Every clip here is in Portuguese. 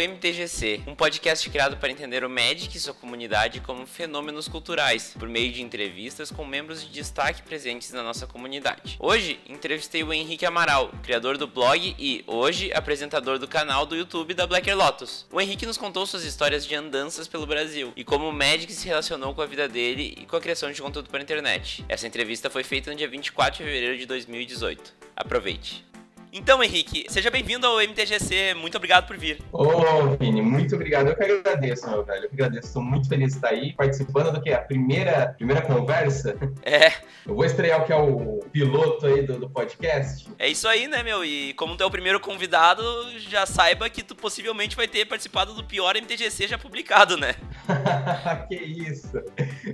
MTGC, um podcast criado para entender o Magic e sua comunidade como fenômenos culturais, por meio de entrevistas com membros de destaque presentes na nossa comunidade. Hoje, entrevistei o Henrique Amaral, criador do blog e, hoje, apresentador do canal do YouTube da Blacker Lotus. O Henrique nos contou suas histórias de andanças pelo Brasil e como o Magic se relacionou com a vida dele e com a criação de conteúdo para a internet. Essa entrevista foi feita no dia 24 de fevereiro de 2018. Aproveite! Então, Henrique, seja bem-vindo ao MTGC. Muito obrigado por vir. Ô, Vini, muito obrigado. Eu que agradeço, meu velho. Eu que agradeço. Estou muito feliz de estar aí participando do que? A primeira, primeira conversa? É. Eu vou estrear o que é o piloto aí do, do podcast. É isso aí, né, meu? E como tu é o primeiro convidado, já saiba que tu possivelmente vai ter participado do pior MTGC já publicado, né? que isso.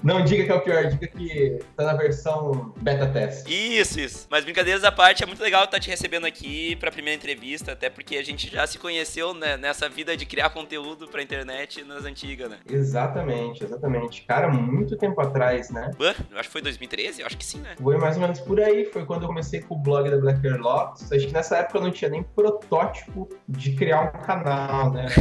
Não diga que é o pior, diga que tá na versão beta teste. Isso, isso. Mas brincadeiras à parte, é muito legal estar te recebendo aqui aqui para a primeira entrevista, até porque a gente já se conheceu né, nessa vida de criar conteúdo para internet nas antigas, né? Exatamente, exatamente. Cara, muito tempo atrás, né? Eu acho que foi 2013, eu acho que sim, né? Foi mais ou menos por aí, foi quando eu comecei com o blog da Black Air Lotus. Acho que nessa época eu não tinha nem protótipo de criar um canal, né?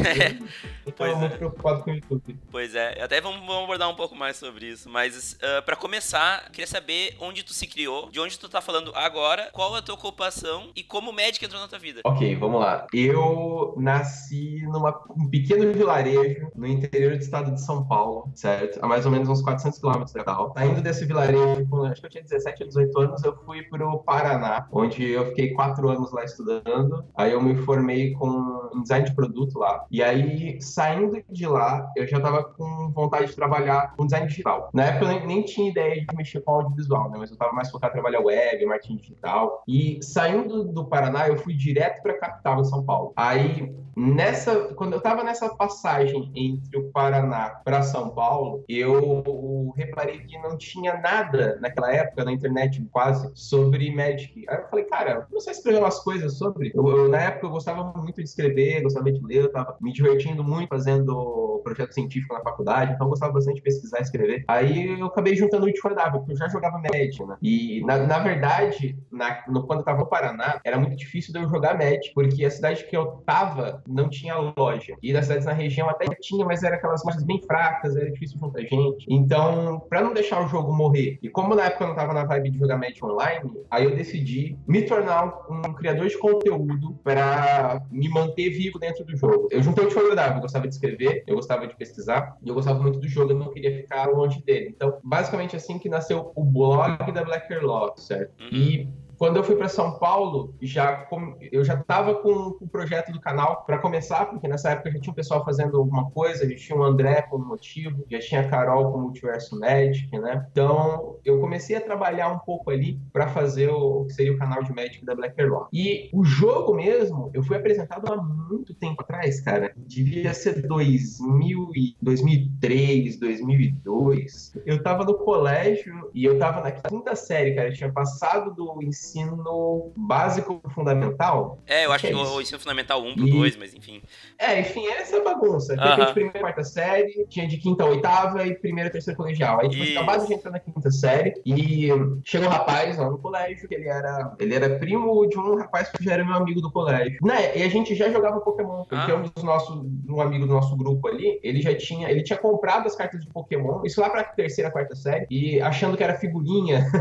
Eu, então eu muito preocupado com o YouTube. Pois é, até vamos, vamos abordar um pouco mais sobre isso, mas uh, ah, para começar, queria saber onde tu se criou, de onde tu tá falando agora, qual a tua ocupação e como Magic entrou na tua vida? Ok, vamos lá. Eu nasci numa, um pequeno vilarejo no interior do estado de São Paulo, certo? A mais ou menos uns 400 quilômetros da capital. Saindo desse vilarejo, acho que eu tinha 17 ou 18 anos, eu fui pro Paraná, onde eu fiquei quatro anos lá estudando. Aí eu me formei com design de produto lá. E aí, saindo de lá, eu já tava com vontade de trabalhar com design digital. Na época eu nem, nem tinha ideia de mexer com audiovisual, né? Mas eu tava mais focado em trabalhar web, marketing digital. E saindo do Paraná, Paraná, eu fui direto para a capital, São Paulo. Aí, nessa, quando eu estava nessa passagem entre o Paraná para São Paulo, eu reparei que não tinha nada naquela época na internet quase sobre Magic. Aí eu falei, cara, não sei escrever umas coisas sobre. Eu, eu, na época eu gostava muito de escrever, gostava de ler, eu estava me divertindo muito fazendo projeto científico na faculdade, então eu gostava bastante de pesquisar e escrever. Aí eu acabei juntando o W, porque eu já jogava Magic, né? E na, na verdade, na, no, quando eu estava no Paraná, era muito difícil de eu jogar Magic, porque a cidade que eu tava não tinha loja. E das cidades na região até tinha, mas era aquelas lojas bem fracas, era difícil juntar gente. Então, para não deixar o jogo morrer, e como na época eu não tava na vibe de jogar Magic online, aí eu decidi me tornar um criador de conteúdo para me manter vivo dentro do jogo. Eu juntei o que eu gostava de escrever, eu gostava de pesquisar, e eu gostava muito do jogo, eu não queria ficar longe dele. Então, basicamente assim que nasceu o blog da Black Lock, certo? Uhum. E quando eu fui para São Paulo, já eu já estava com, o projeto do canal para começar, porque nessa época já tinha um pessoal fazendo alguma coisa, já tinha o André como motivo, já tinha a Carol como Multiverso Magic, né? Então eu comecei a trabalhar um pouco ali para fazer o que seria o canal de Magic da Black Law. E o jogo mesmo, eu fui apresentado há muito tempo atrás, cara. Devia ser 2000 e 2003, 2002. Eu estava no colégio e eu estava na quinta série, cara. Eu tinha passado do ensino ensino básico fundamental. É, eu acho que, é o ensino fundamental 1 pro e... 2, mas enfim. É, enfim, essa é a bagunça. Uh -huh. Tinha de primeira e quarta série, tinha de quinta a oitava e primeira e terceira colegial. Aí depois acabado de entrar na quinta série e chegou um rapaz lá no colégio, que ele era, ele era primo de um rapaz que já era meu amigo do colégio. Né? E a gente já jogava Pokémon, porque ah. um dos nossos, um amigo do nosso grupo ali, ele já tinha, ele tinha comprado as cartas de Pokémon, isso lá pra terceira, quarta série, e achando que era figurinha.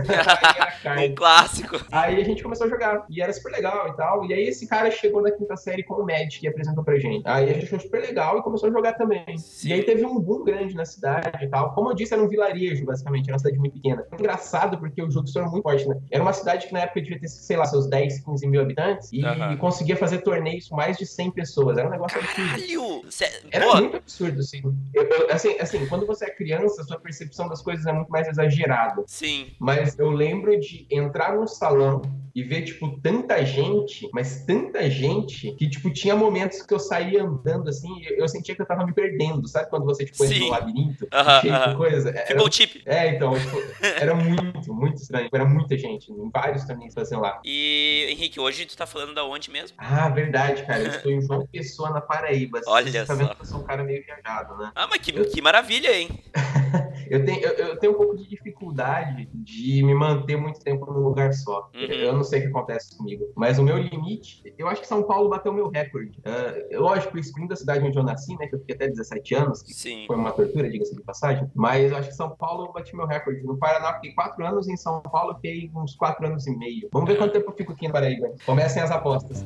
um clássico. Aí a gente começou a jogar. E era super legal e tal. E aí esse cara chegou na quinta série com o Magic e apresentou pra gente. Aí a gente achou super legal e começou a jogar também. Sim. E aí teve um boom grande na cidade e tal. Como eu disse, era um vilarejo, basicamente. Era uma cidade muito pequena. Engraçado porque o jogo se tornou muito forte, né? Era uma cidade que na época devia ter, sei lá, seus 10, 15 mil habitantes. E, conseguia fazer torneios com mais de 100 pessoas. Era um negócio absurdo. Cê... Era Pô. muito absurdo, assim. Eu, eu, assim. Assim, quando você é criança, sua percepção das coisas é muito mais exagerada. Sim. Mas eu lembro de entrar num salão salão e ver, tipo, tanta gente, mas tanta gente, que, tipo, tinha momentos que eu saía andando, assim, e eu sentia que eu tava me perdendo, sabe? Quando você, tipo, entra no labirinto, uh -huh, cheio uh -huh. de coisa. Era, o chip. É, então, tipo, era muito, muito estranho. Era muita gente, em vários torneios fazendo lá. E, Henrique, hoje tu tá falando da onde mesmo? Ah, verdade, cara. Eu estou em João Pessoa, na Paraíba. Olha você só. Tá vendo que eu sou um cara meio viajado, né? Ah, mas que, eu... que maravilha, hein? eu, tenho, eu, eu, tenho um pouco de dificuldade de me manter muito tempo num lugar só. Uhum. Eu não sei o que acontece comigo. Mas o meu limite, eu acho que São Paulo bateu o meu recorde. Uh, lógico, excluindo a cidade onde eu nasci, né? Que eu fiquei até 17 anos, que Sim. foi uma tortura, diga-se de passagem. Mas eu acho que São Paulo bati meu recorde. No Paraná, eu fiquei 4 anos, em São Paulo, eu fiquei uns 4 anos e meio. Vamos ver quanto tempo eu fico aqui no Paraíba. Comecem as apostas.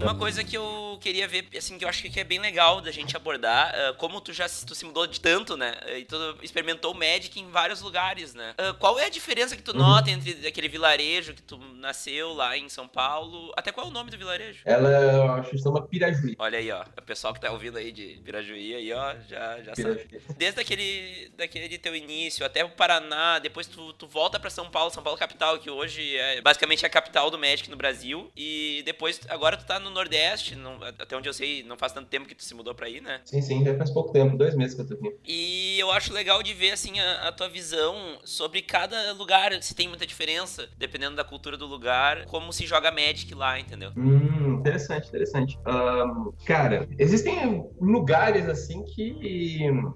Uma coisa que eu queria ver, assim, que eu acho que é bem legal da gente abordar, uh, como tu já tu se mudou de tanto, né? E tu experimentou o Magic em vários lugares, né? Uh, qual é a diferença que tu uhum. nota entre aquele vilarejo que tu nasceu lá em São Paulo? Até qual é o nome do vilarejo? Ela, eu acho que chama Pirajuí. Olha aí, ó. O pessoal que tá ouvindo aí de Pirajuí aí, ó, já, já sabe. Desde aquele, daquele teu início até o Paraná, depois tu, tu volta pra São Paulo, São Paulo capital, que hoje é basicamente a capital do Magic no Brasil. E depois, agora tu tá no Nordeste, no, até onde eu sei, não faz tanto tempo que tu se mudou pra aí, né? Sim, sim, já faz pouco tempo, dois meses que eu tô aqui. E eu acho legal de ver, assim, a, a tua visão sobre cada lugar, se tem muita diferença, dependendo da cultura do lugar, como se joga Magic lá, entendeu? Hum, interessante, interessante. Um, cara, existem lugares, assim, que,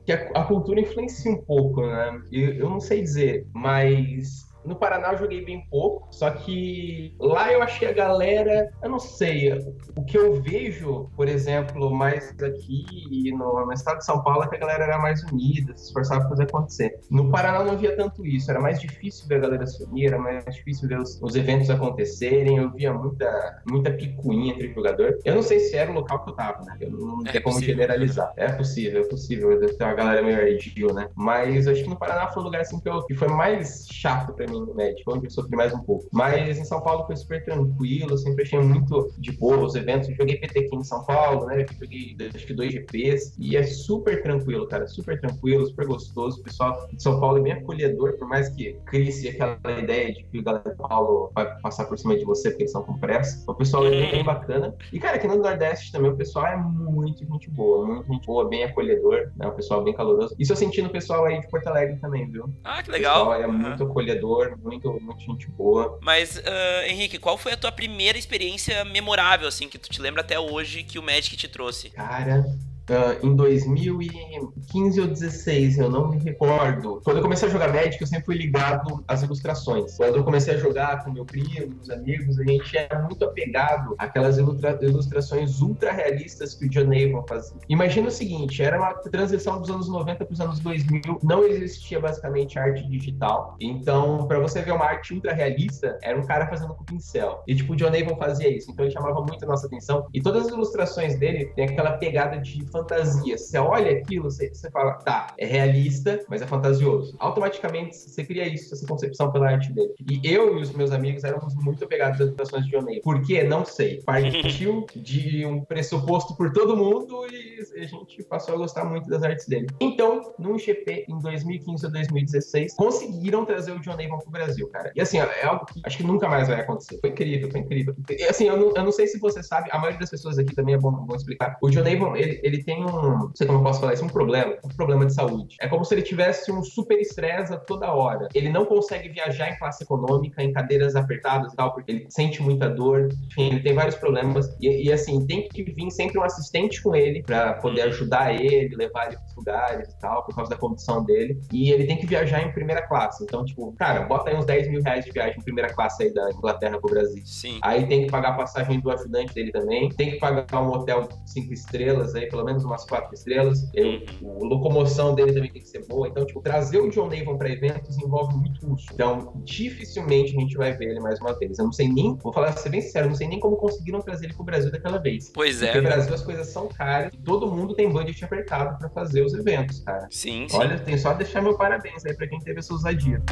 que a, a cultura influencia um pouco, né? Eu, eu não sei dizer, mas no Paraná eu joguei bem pouco, só que lá eu achei a galera, eu não sei, o que eu vejo, por exemplo, mais aqui no, no estado de São Paulo é que a galera era mais unida, se esforçava para fazer acontecer. No Paraná não via tanto isso, era mais difícil ver a galera se unir, era mais difícil ver os, os eventos acontecerem, eu via muita, muita picuinha entre jogador. Eu não sei se era o local que eu tava, né? Eu não, é tenho como generalizar. É possível, é possível, deve ter uma galera meio ardio, né? Mas eu acho que no Paraná foi um lugar assim que, eu, que foi mais chato para mim no médico, onde eu sofri mais um pouco. Mas em São Paulo foi super tranquilo, sempre achei muito de boa os eventos. Eu joguei PT aqui em São Paulo, né? Eu joguei acho que dois GPs e é super tranquilo, cara, super tranquilo, super gostoso. O pessoal de São Paulo é bem acolhedor, por mais que crie aquela ideia de que o galera de São Paulo vai passar por cima de você porque eles são com pressa. O pessoal é bem bacana. E, cara, aqui no Nordeste também o pessoal é muito gente boa, muito gente boa, bem acolhedor, né? O pessoal bem caloroso. Isso eu senti no pessoal aí de Porto Alegre também, viu? Ah, que legal. O pessoal é uhum. muito acolhedor, muito, muito gente boa. Mas, uh, Henrique, qual foi a tua primeira experiência memorável, assim, que tu te lembra até hoje que o Magic te trouxe? Cara, Uh, em 2015 ou 16, eu não me recordo. Quando eu comecei a jogar Magic, eu sempre fui ligado às ilustrações. Quando eu comecei a jogar com meu primo, meus amigos, a gente era muito apegado àquelas ilustra ilustrações ultra realistas que o John Avon fazia. Imagina o seguinte, era uma transição dos anos 90 para os anos 2000, não existia basicamente arte digital. Então, para você ver uma arte ultra realista, era um cara fazendo com pincel. E tipo, o John Avon fazia isso, então ele chamava muito a nossa atenção. E todas as ilustrações dele têm aquela pegada de fantasia. Você olha aquilo, você, você fala, tá, é realista, mas é fantasioso. Automaticamente você cria isso, essa concepção pela arte dele. E eu e os meus amigos éramos muito apegados às ilustrações de John Mayer. Por quê? Não sei. Partiu de um pressuposto por todo mundo e a gente passou a gostar muito das artes dele. Então, num GP em 2015 ou 2016, conseguiram trazer o John Avon pro Brasil, cara. E assim, é algo que acho que nunca mais vai acontecer. Foi incrível, foi incrível. E, assim, eu não, eu não sei se você sabe, a maioria das pessoas aqui também é bom, bom explicar. O John Avon, ele, ele tem um, não sei como eu posso falar isso, um problema, um problema de saúde. É como se ele tivesse um super estresse a toda hora. Ele não consegue viajar em classe econômica, em cadeiras apertadas e tal, porque ele sente muita dor, enfim, ele tem vários problemas. E, e assim, tem que vir sempre um assistente com ele para poder ajudar ele, levar ele para lugares e tal, por causa da condição dele. E ele tem que viajar em primeira classe. Então, tipo, cara, bota aí uns 10 mil reais de viagem em primeira classe aí da Inglaterra pro Brasil. Sim. Aí tem que pagar a passagem do ajudante dele também. Tem que pagar um hotel cinco estrelas aí, pelo menos umas quatro estrelas. Eu, a locomoção dele também tem que ser boa. Então, tipo, trazer o John Avon para eventos envolve muito custo. Então, dificilmente a gente vai ver ele mais uma vez. Eu não sei nem, vou falar ser bem sincero, eu não sei nem como conseguiram trazer ele pro Brasil daquela vez. Pois é. Porque no Brasil as coisas são caras e todo mundo tem budget apertado para fazer os eventos, cara. Sim, sim. Olha, tem só deixar meu parabéns aí para quem teve essa ousadia.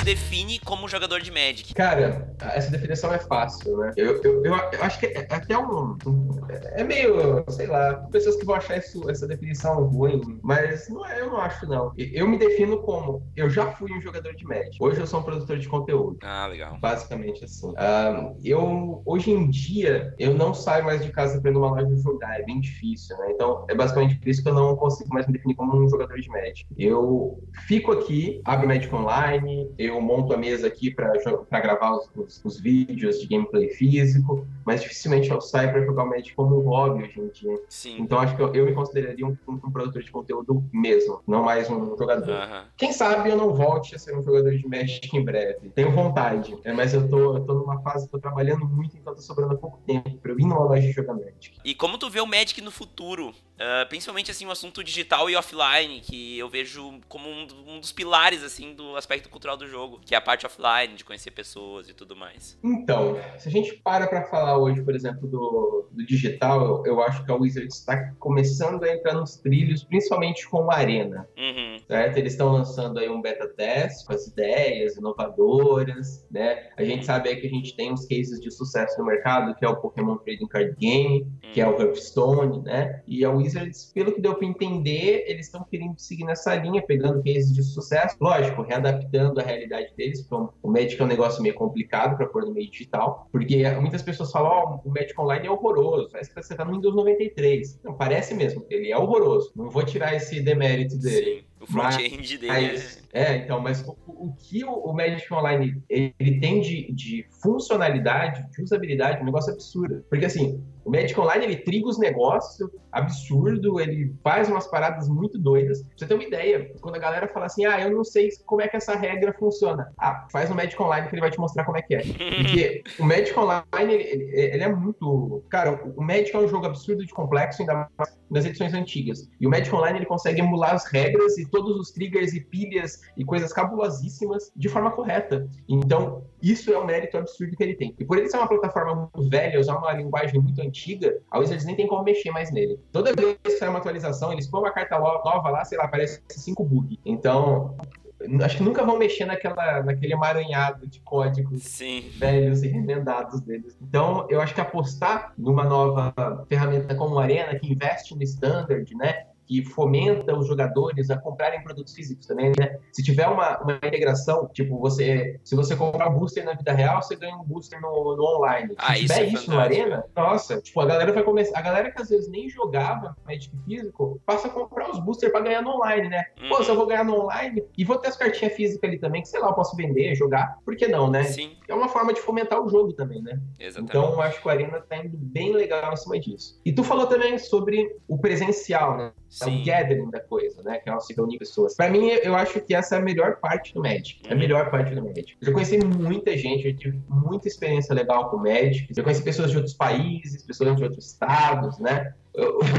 Se define como jogador de Magic? Cara, essa definição é fácil, né? Eu, eu, eu, eu acho que é, é até um, É meio, sei lá, pessoas que vão achar isso, essa definição ruim, mas não é, eu não acho, não. Eu me defino como eu já fui um jogador de Magic. Hoje eu sou um produtor de conteúdo. Ah, legal. Basicamente assim. Um, eu, hoje em dia, eu não saio mais de casa para ir numa loja jogar, é bem difícil, né? Então, é basicamente por isso que eu não consigo mais me definir como um jogador de Magic. Eu fico aqui, abro Magic Online, eu eu monto a mesa aqui para gravar os, os, os, vídeos de gameplay físico, mas dificilmente eu saio para jogar o Magic como um hobby hoje em dia. Sim. Então acho que eu, eu me consideraria um, um, um, produtor de conteúdo mesmo, não mais um jogador. Quem sabe eu não volte a ser um jogador de Magic em breve. Tenho vontade, né? mas eu tô, eu tô numa fase, tô trabalhando muito, então tô sobrando pouco tempo para eu ir numa loja de jogar Magic. E como tu vê o Magic no futuro? Uh, principalmente assim o assunto digital e offline, que eu vejo como um, um, dos pilares assim do aspecto cultural do jogo, que é a parte offline, de conhecer pessoas e tudo mais. Então, se a gente para para falar hoje, por exemplo, do, do digital, eu, eu, acho que a Wizards está começando a entrar nos trilhos, principalmente com a Arena. Uhum. Certo? Eles estão lançando aí um beta teste com as ideias inovadoras, né? A gente sabe aí que a gente tem uns cases de sucesso no mercado, que é o Pokémon Trading Card Game, uhum. que é o Hearthstone, né? E a Wizards pelo que deu para entender, eles estão querendo seguir nessa linha, pegando cases de sucesso, lógico, readaptando a realidade deles. Então, o Magic é um negócio meio complicado para pôr no meio digital, porque muitas pessoas falam: Ó, oh, o Magic Online é horroroso, parece que você está no Windows 93. Não, parece mesmo, ele é horroroso. Não vou tirar esse demérito dele. Sim. O front-end dele é... é... então, mas o, o que o, o, Magic Online ele tem de, de funcionalidade, de usabilidade, é um negócio absurdo. Porque assim, o Magic Online ele triga os negócios absurdo, ele faz umas paradas muito doidas. Pra você ter uma ideia, quando a galera fala assim, ah, eu não sei como é que essa regra funciona. Ah, faz o Magic Online que ele vai te mostrar como é que é. Porque o Magic Online, ele, ele é muito... Cara, o Magic é um jogo absurdo de complexo, ainda mais nas edições antigas. E o Magic Online ele consegue emular as regras e todos os triggers e pilhas e coisas cabulosíssimas de forma correta. Então, isso é um mérito absurdo que ele tem. E por ele ser uma plataforma muito velha, usar uma linguagem muito antiga, a Wizards nem tem como mexer mais nele. Toda vez que sai uma atualização, eles põem uma carta nova lá, sei lá, aparece cinco bugs. Então, acho que nunca vão mexer naquela, naquele emaranhado de códigos Sim. velhos e remendados deles. Então, eu acho que apostar numa nova ferramenta como a Arena, que investe no standard, né? Que fomenta os jogadores a comprarem produtos físicos também, né? Se tiver uma, uma integração, tipo, você, se você comprar um booster na vida real, você ganha um booster no, no online. Ah, se tiver isso, é isso no Arena, nossa, tipo, a galera vai começar, a galera que às vezes nem jogava Magic físico, passa a comprar os boosters para ganhar no online, né? Uhum. Pô, se eu vou ganhar no online e vou ter as cartinhas físicas ali também, que sei lá, eu posso vender, jogar, por que não, né? Sim. É uma forma de fomentar o jogo também, né? Exatamente. Então, eu acho que o Arena tá indo bem legal em cima disso. E tu falou também sobre o presencial, né? É o gathering da coisa, né? Que é você reunir pessoas. Pra mim, eu acho que essa é a melhor parte do Magic. É a uhum. melhor parte do Magic. Eu já conheci muita gente, eu tive muita experiência legal com o Magic. Eu conheci pessoas de outros países, pessoas de outros estados, né?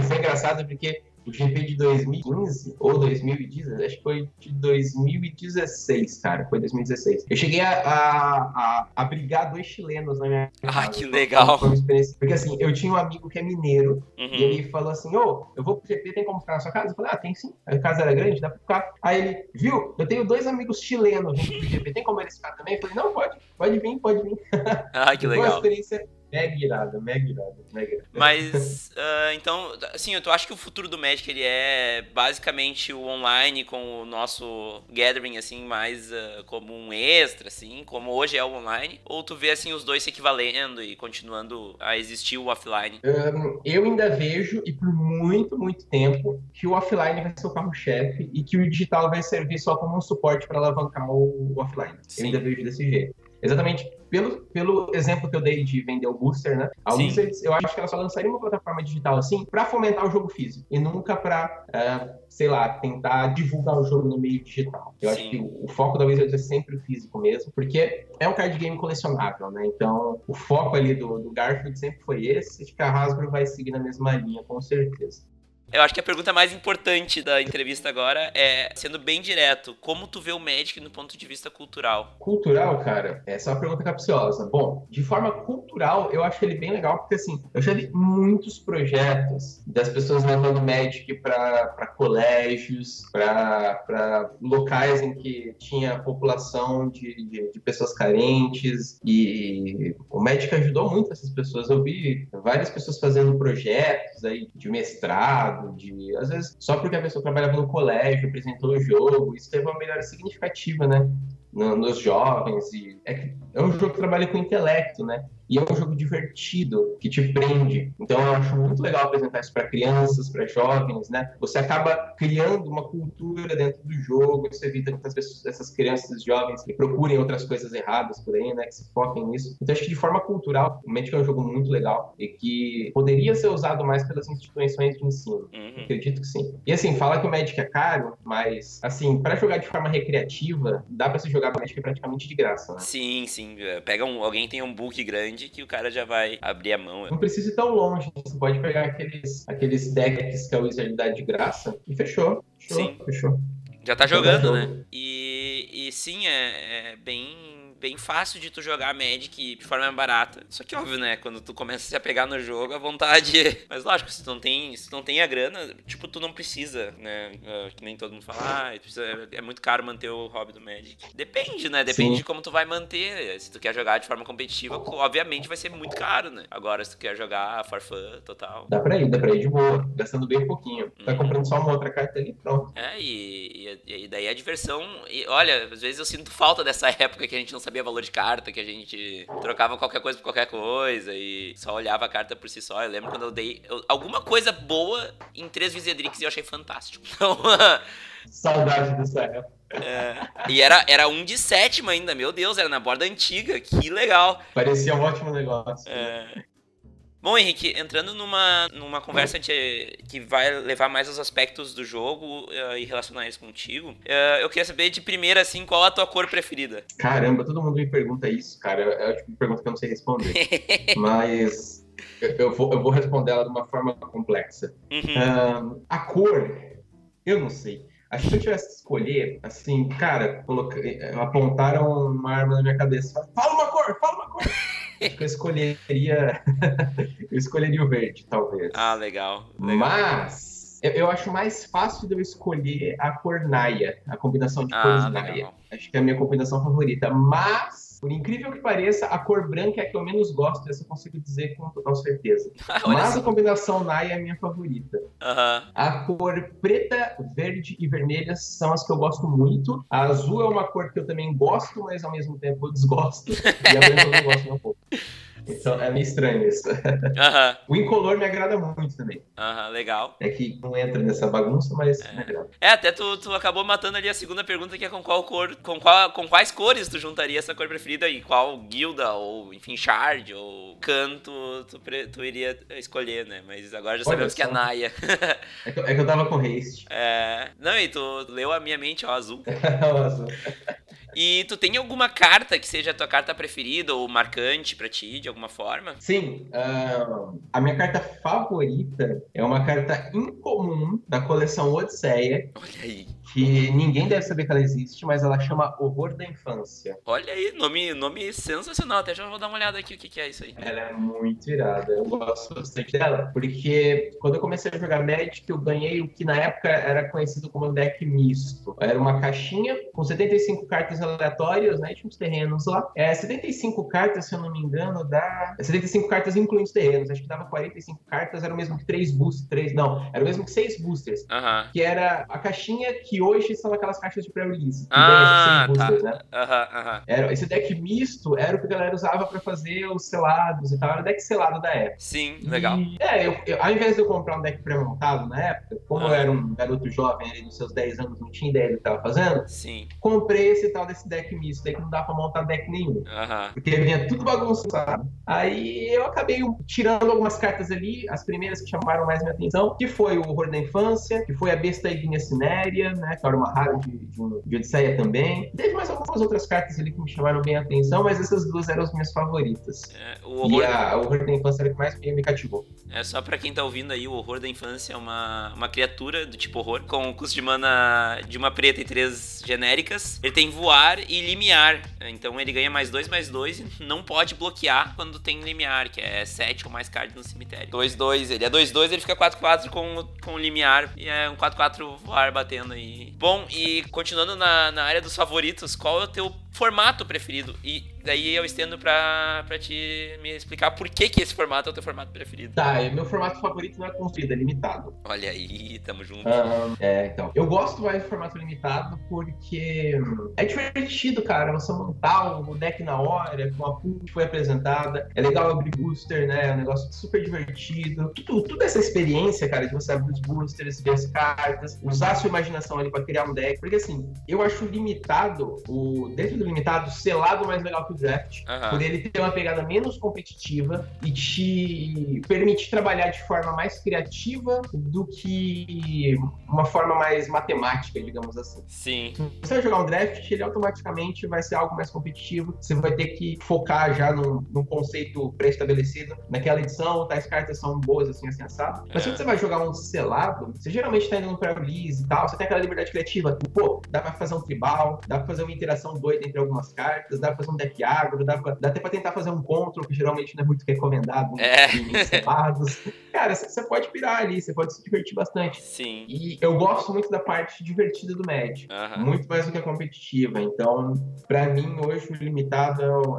Foi engraçado porque o GP de 2015 ou 2016, acho que foi de 2016, cara, foi 2016. Eu cheguei a, a, a, a brigar dois chilenos na minha Ah, casa. que legal! Foi uma experiência, porque assim, eu tinha um amigo que é mineiro uhum. e ele falou assim, ô, eu vou pro GP, tem como ficar na sua casa? Eu falei, ah, tem sim. A casa era grande, dá pra ficar. Aí ele, viu, eu tenho dois amigos chilenos do GP, tem como eles ficar também? Eu falei, não, pode, pode vir, pode vir. Ah, que legal. Foi uma experiência Mega irada, mega irada, mega irada. Mas, uh, então, assim, eu acho que o futuro do Magic, ele é basicamente o online com o nosso gathering, assim, mais uh, como um extra, assim, como hoje é o online? Ou tu vê, assim, os dois se equivalendo e continuando a existir o offline? Um, eu ainda vejo, e por muito, muito tempo, que o offline vai ser o carro-chefe e que o digital vai servir só como um suporte para alavancar o, offline. Sim. Eu ainda vejo desse jeito. Exatamente pelo, pelo exemplo que eu dei de vender o booster, né? A Sim. Wizards, eu acho que ela só lançaria uma plataforma digital assim para fomentar o jogo físico e nunca para, uh, é, sei lá, tentar divulgar o jogo no meio digital. Eu Sim. acho que o, o, foco da Wizards é sempre o físico mesmo, porque é um card game colecionável, né? Então, o foco ali do, do Garfield sempre foi esse, acho que a Hasbro vai seguir na mesma linha, com certeza. Eu acho que a pergunta mais importante da entrevista agora é, sendo bem direto, como tu vê o Magic no ponto de vista cultural? Cultural, cara, essa é uma pergunta capciosa. Bom, de forma cultural, eu acho ele bem legal, porque assim, eu já vi muitos projetos das pessoas levando Magic para colégios, para locais em que tinha população de, de, de pessoas carentes, e o Magic ajudou muito essas pessoas. Eu vi várias pessoas fazendo projetos aí de mestrado, de às vezes só porque a pessoa trabalhava no colégio, apresentou o jogo, isso teve uma melhora significativa, né? Nos jovens e é é um jogo que trabalha com intelecto, né? E é um jogo divertido, que te prende. Então eu acho muito legal apresentar isso para crianças, para jovens, né? Você acaba criando uma cultura dentro do jogo, isso evita que pessoas, essas crianças jovens que procurem outras coisas erradas por aí, né? Que se foquem nisso. Então acho que de forma cultural, realmente é um jogo muito legal e que poderia ser usado mais pelas instituições de ensino. Uhum. Acredito que sim. E assim, fala que o Magic é caro, mas assim, para jogar de forma recreativa, dá para se jogar Magic praticamente de graça, né? Sim, sim. Pega um, alguém tem um book grande grande que o cara já vai abrir a mão. Não precisa ir tão longe. Você pode pegar aqueles, aqueles decks que a Wizard dá de graça e fechou. fechou sim. Fechou. Já tá jogando, né? E, e sim, é, é bem bem fácil de tu jogar Magic de forma barata. Só que óbvio, né? Quando tu começa a se apegar no jogo, a vontade. Mas lógico, se tu não tem, se não tem a grana, tipo, tu não precisa, né? Uh, que nem todo mundo fala, ah, precisa, é muito caro manter o hobby do Magic. Depende, né? Depende Sim. de como tu vai manter. Se tu quer jogar de forma competitiva, obviamente vai ser muito caro, né? Agora, se tu quer jogar for fun, total. Dá pra ir, dá pra ir de boa, gastando bem pouquinho. Tá uhum. comprando só uma outra carta ali pronto. É, e, e, e daí a diversão. E olha, às vezes eu sinto falta dessa época que a gente não sabia sabia valor de carta, que a gente trocava qualquer coisa por qualquer coisa e só olhava a carta por si só. Eu lembro quando eu dei eu, alguma coisa boa em três Vizedrix e eu achei fantástico. Então. Saudade dessa época. É, e era, era um de sétima ainda, meu Deus, era na borda antiga, que legal. Parecia um ótimo negócio. É, Bom, Henrique, entrando numa, numa conversa de, que vai levar mais aos aspectos do jogo uh, e relacionar isso contigo, uh, eu queria saber de primeira, assim, qual a tua cor preferida? Caramba, todo mundo me pergunta isso, cara. É o tipo pergunta que eu não sei responder. Mas eu, vou, eu vou responder ela de uma forma complexa. Uhum. Uh, a cor, eu não sei. Acho que se eu tivesse que escolher, assim, cara, apontaram uma arma na minha cabeça. Fala uma cor, fala uma cor! Acho que eu escolheria. eu escolheria o verde, talvez. Ah, legal. legal. Mas eu, eu, acho mais fácil de eu escolher a cor Naya, a combinação de ah, cores legal. Naya. Acho que é a minha combinação favorita. Mas por incrível que pareça, a cor branca é a que eu menos gosto, essa eu consigo dizer com total certeza. Mas a combinação Naya é a minha favorita. Uhum. A cor preta, verde e vermelha são as que eu gosto muito. A azul é uma cor que eu também gosto, mas ao mesmo tempo eu desgosto. e a branca eu não gosto nem um pouco. Então é meio estranho isso. Uhum. O incolor me agrada muito também. Aham, uhum, legal. É que não entra nessa bagunça, mas é. me agrada. É, até tu, tu acabou matando ali a segunda pergunta, que é com qual cor, com, qual, com quais cores tu juntaria essa cor preferida e qual guilda, ou enfim, shard, ou canto tu, tu iria escolher, né? Mas agora já sabemos que é Naya. é, que, é que eu tava com haste. É. Não, e tu leu a minha mente, ó, azul. o azul. E tu tem alguma carta que seja a tua carta preferida ou marcante para ti, de alguma forma? Sim. Uh, a minha carta favorita é uma carta incomum da coleção Odisseia. Olha aí que ninguém deve saber que ela existe, mas ela chama Horror da Infância. Olha aí, nome, nome sensacional. Até já vou dar uma olhada aqui o que, que é isso aí. Ela é muito irada. Eu gosto bastante dela, porque quando eu comecei a jogar Magic, eu ganhei o que na época era conhecido como deck misto. Era uma caixinha com 75 cartas aleatórias, né? Tinha uns terrenos lá. É, 75 cartas, se eu não me engano, dá. 75 cartas incluindo os terrenos. Acho que dava 45 cartas, era o mesmo que 3 boosters. 3, não, era o mesmo que 6 boosters. Uhum. Que era a caixinha que hoje são aquelas caixas de pré-release. Ah, tá. Boosters, né? Uhum, Era, esse deck misto era o que a galera usava pra fazer os selados e tal. Era o deck selado da época. Sim, legal. E, é, eu, eu, ao invés de eu comprar um deck pré-montado na época, como eu era um garoto jovem ali nos seus 10 anos, não tinha ideia do que tava fazendo, Sim. comprei esse tal desse deck misto, daí que não dá pra montar deck nenhum. Porque vinha tudo bagunçado. Aí eu acabei tirando algumas cartas ali, as primeiras que chamaram mais minha atenção, que foi o Horror da Infância, que foi a Besta Ignia Cinéria, né? Que era uma rara de, de, um, de Odisseia também. Teve mais algumas outras cartas ali que me chamaram bem a atenção, mas essas duas eram as minhas favoritas. É, o horror... E a, o horror da infância era que mais me, cativou. É só pra quem tá ouvindo aí, o horror da infância é uma, uma criatura do tipo horror, com custo de mana de uma preta e três genéricas. Ele tem voar e limiar. Então ele ganha mais dois, mais dois e não pode bloquear quando tem limiar, que é 7 ou mais cards no cemitério. 2-2, ele é 2-2, ele fica 4-4 com, com limiar e é um 4-4 voar batendo aí. Bom, e continuando na, na área dos favoritos, qual é o teu formato preferido. E daí eu estendo pra, pra te me explicar por que, que esse formato é o teu formato preferido. Tá, meu formato favorito não é construído, é limitado. Olha aí, tamo junto. Um, é, então. Eu gosto mais do formato limitado porque é divertido, cara. Você montar o deck na hora, com a pool que foi apresentada. É legal abrir booster, né? É um negócio super divertido. Tudo, toda essa experiência, cara, de você abrir os boosters, ver as cartas, usar a sua imaginação ali pra criar um deck. Porque assim, eu acho limitado, o dentro do limitado, selado mais legal que o draft. Aham. Por ele ter uma pegada menos competitiva e te permitir trabalhar de forma mais criativa do que uma forma mais matemática, digamos assim. Sim. Se você vai jogar um draft, ele automaticamente vai ser algo mais competitivo. Você vai ter que focar já num, num conceito pré-estabelecido. Naquela edição, tais cartas são boas, assim, assim, assado. Mas É. se você vai jogar um selado, você geralmente tá indo no pré-release e tal, você tem aquela liberdade criativa. Pô, dá pra fazer um tribal, dá pra fazer uma interação doida entre algumas cartas, dá pra fazer um deck agro, dá, dá até pra tentar fazer um control, que geralmente não é muito recomendado É. em selados. Cara, você pode pirar ali, você pode se divertir bastante. Sim. E eu gosto muito da parte divertida do Magic. Aham. Muito mais do que a competitiva. Então, pra mim, hoje, o limitado é o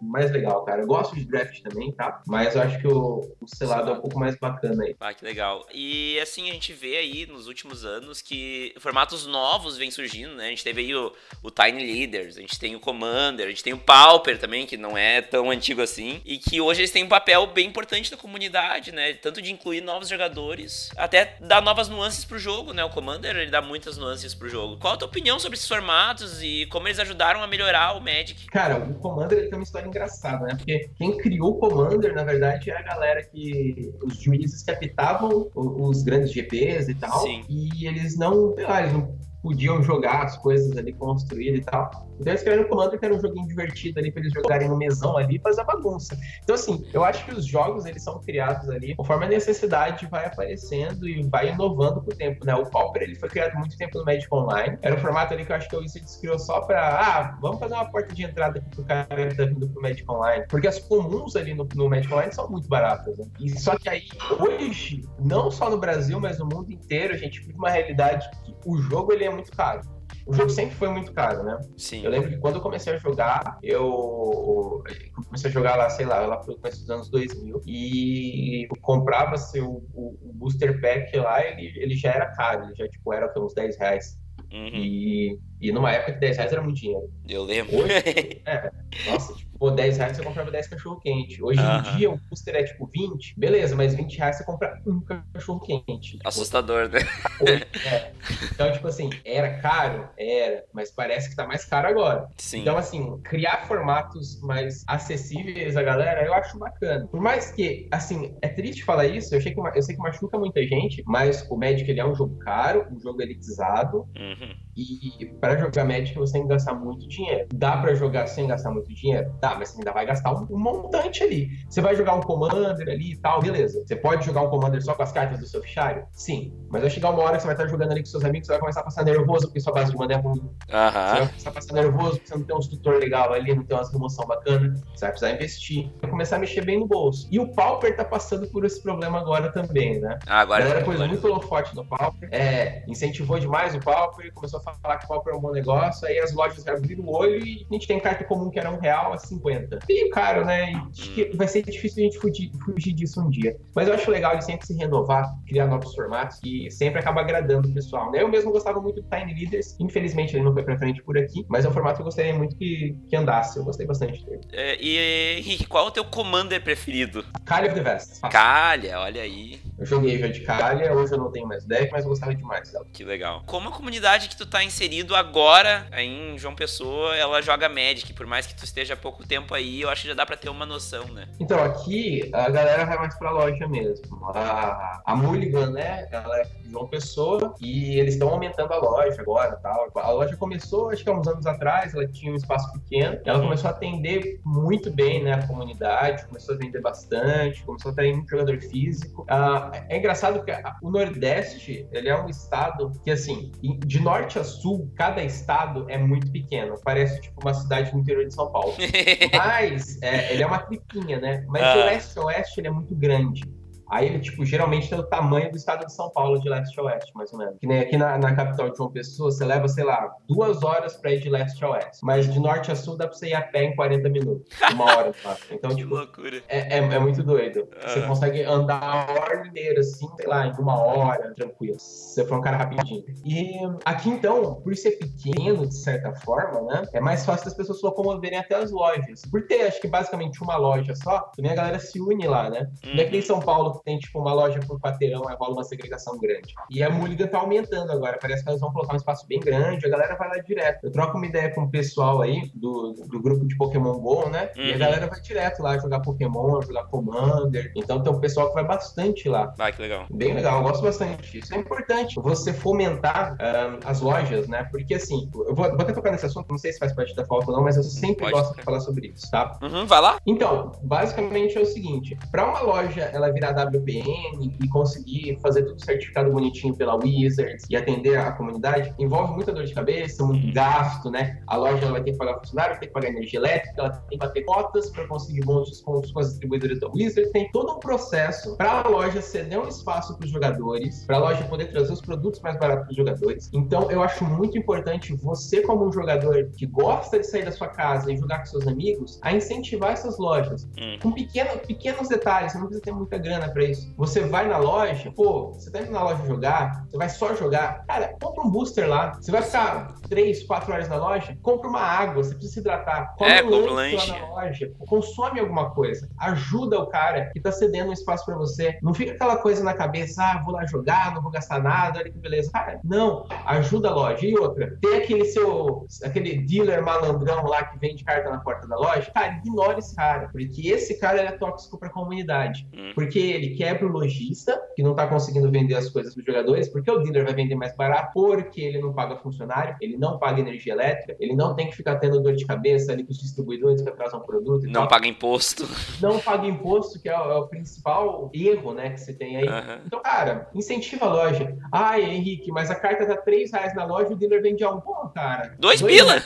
mais legal, cara. Eu gosto de draft também, tá? Mas eu acho que o, o selado é um pouco mais bacana aí. Ah, que legal. E assim, a gente vê aí nos últimos anos que formatos novos vêm surgindo, né? A gente teve aí o, o Tiny Leaders, a gente tem o Commander, a gente tem o Pauper também, que não é tão antigo assim, e que hoje eles têm um papel bem importante na comunidade, né? Tanto de incluir novos jogadores, até dar novas nuances pro jogo, né? O Commander, ele dá muitas nuances pro jogo. Qual a tua opinião sobre esses formatos e como eles ajudaram a melhorar o Magic? Cara, o Commander ele tem uma história engraçada, né? Porque quem criou o Commander, na verdade, é a galera que. Os juízes que apitavam os grandes GPs e tal. Sim. E eles não. Sei lá, eles não podiam jogar as coisas ali, construir e tal. Então eles criaram o Commander, que era um joguinho divertido ali pra eles jogarem no mesão ali e fazer bagunça. Então, assim, eu acho que os jogos eles são criados ali conforme a necessidade vai aparecendo e vai inovando com o tempo, né? O Pauper ele foi criado muito tempo no Magic Online. Era um formato ali que eu acho que o Wizards criou só pra, ah, vamos fazer uma porta de entrada aqui pro cara que tá vindo pro Magic Online. Porque as comuns ali no, no Magic Online são muito baratas, né? E só que aí, hoje, não só no Brasil, mas no mundo inteiro, a gente vive uma realidade que o jogo ele é muito caro. O jogo sempre foi muito caro, né? Sim. Eu lembro que quando eu comecei a jogar, eu comecei a jogar lá, sei lá, lá pro começo dos anos 2000, e eu comprava-se o, o, o booster pack lá, ele, ele já era caro, ele já, tipo, era uns 10 reais. Uhum. E, e numa época que 10 reais era muito dinheiro. Eu lembro. Hoje, é, nossa, tipo, pô, 10 reais você comprava 10 cachorro-quente. Hoje Aham. em dia o booster é tipo 20, beleza, mas 20 reais você compra um cachorro-quente. Tipo, Assustador, né? hoje, é. Então, tipo assim, era caro? Era, mas parece que tá mais caro agora. Sim. Então, assim, criar formatos mais acessíveis à galera, eu acho bacana. Por mais que, assim, é triste falar isso, eu sei que, eu sei que machuca muita gente, mas o Magic ele é um jogo caro, um jogo elitizado, Uhum. E para jogar Magic você tem que gastar muito dinheiro. Dá para jogar sem gastar muito dinheiro? Dá, mas você ainda vai gastar um, um montante ali. Você vai jogar um Commander ali e tal, beleza. Você pode jogar um Commander só com as cartas do seu fichário? Sim. Mas vai chegar uma hora que você vai estar jogando ali com seus amigos, você vai começar a passar nervoso porque sua base de mana é ruim. Você vai começar a passar nervoso porque você não tem uns tutor legal ali, não tem umas remoção bacana. Você vai precisar investir. Vai começar a mexer bem no bolso. E o Pauper tá passando por esse problema agora também, né? Ah, A agora galera tá pôs muito holofote no Pauper, é, incentivou demais o Pauper, começou a falar que o Pauper é um bom negócio, aí as lojas abriram o olho e a gente tem carta comum que era um real a 50. E caro, né? E que vai ser difícil a gente fugir, fugir disso um dia. Mas eu acho legal ele sempre se renovar, criar novos formatos, que sempre acaba agradando o pessoal, né? Eu mesmo gostava muito do Tiny Leaders, infelizmente ele não foi pra frente por aqui, mas é um formato que eu gostaria muito que, que andasse, eu gostei bastante dele. É, e Henrique, qual é o teu commander preferido? Kali of the Vest. Calha, olha aí. Eu joguei já de Kalia, hoje eu não tenho mais deck, mas eu gostava demais dela. Que legal. Como a comunidade que tu tá inserido agora em João Pessoa, ela joga Magic, por mais que tu esteja há pouco tempo aí, eu acho que já dá pra ter uma noção, né? Então, aqui a galera vai mais pra loja mesmo. A, a Mulligan, né? Ela é João Pessoa e eles estão aumentando a loja agora tal. A loja começou, acho que há uns anos atrás, ela tinha um espaço pequeno. Ela começou a atender muito bem né, a comunidade, começou a vender bastante, começou a ter muito jogador físico. Ah, é engraçado que o Nordeste, ele é um estado que, assim, de norte a sul, cada estado é muito pequeno. Parece tipo uma cidade no interior de São Paulo. Mas é, ele é uma triquinha, né? Mas Ah. leste a oeste ele é muito grande. Aí ele, tipo, geralmente tem o tamanho do estado de São Paulo, de leste a oeste, mais ou menos. Que nem aqui na, na capital de João Pessoa, você leva, sei lá, duas horas pra ir de leste a oeste. Mas de norte a sul dá pra você ir a pé em 40 minutos. Uma hora, tá? Então, Que tipo, loucura. é, é, é muito doido. Você consegue andar a hora inteira, assim, sei lá, em uma hora, tranquilo. Você foi um cara rapidinho. E aqui, então, por ser pequeno, de certa forma, né? É mais fácil das pessoas se locomoverem até as lojas. Por ter, acho que basicamente uma loja só, também a galera se une lá, né? Não é que nem São Paulo, tem, tipo, uma loja por quarteirão, aí rola uma segregação grande. E a Mulligan tá aumentando agora. Parece que elas vão colocar um espaço bem grande, a galera vai lá direto. Eu troco uma ideia com o pessoal aí do, do grupo de Pokémon GO, né? E a Uhum. galera vai direto lá jogar Pokémon, jogar Commander. Então tem um pessoal que vai bastante lá. Ah, que legal. Bem legal, eu gosto bastante disso. É importante você fomentar ah, as lojas, né? Porque assim, eu vou, vou até tocar nesse assunto, não sei se faz parte da pauta ou não, mas eu sempre Pode gosto de falar sobre isso, tá? Uhum, vai lá. Então, basicamente é o seguinte: para uma loja ela virar WPN e conseguir fazer tudo certificado bonitinho pela Wizards e atender a comunidade, envolve muita dor de cabeça, muito gasto, né? A loja ela vai ter que pagar funcionário, vai ter que pagar energia elétrica, ela tem que bater cotas para conseguir bons descontos com as distribuidoras da Wizards. Tem todo um processo para a loja ceder um espaço para os jogadores, para a loja poder trazer os produtos mais baratos para os jogadores. Então, eu acho muito importante você, como um jogador que gosta de sair da sua casa e jogar com seus amigos, a incentivar essas lojas Hum. com pequeno, pequenos detalhes, você não precisa ter muita grana pra isso. Você vai na loja, pô, você tá indo na loja jogar, você vai só jogar, cara, compra um booster lá. Você vai ficar 3, 4 horas na loja, compra uma água, você precisa se hidratar. Come É, um compra lanche lanche. lá na loja, consome alguma coisa. Ajuda o cara que tá cedendo um espaço pra você. Não fica aquela coisa na cabeça, ah, vou lá jogar, não vou gastar nada, olha que beleza. Cara, não, ajuda a loja. E outra, tem aquele seu, aquele dealer malandrão lá que vende carta na porta da loja, cara, ignora esse cara, porque esse cara é tóxico pra comunidade. Hum. Porque ele quebra o lojista, que não tá conseguindo vender as coisas pros jogadores, porque o dealer vai vender mais barato, porque ele não paga funcionário, ele não paga energia elétrica, ele não tem que ficar tendo dor de cabeça ali com os distribuidores que atrasam o produto Não tal. paga imposto. Não paga imposto, que é o, é o principal erro, né, que você tem aí. Aham. Então, cara, incentiva a loja. Ai, Henrique, mas a carta tá 3 reais na loja e o dealer vende a um. Pô, cara. Dois pila? reais-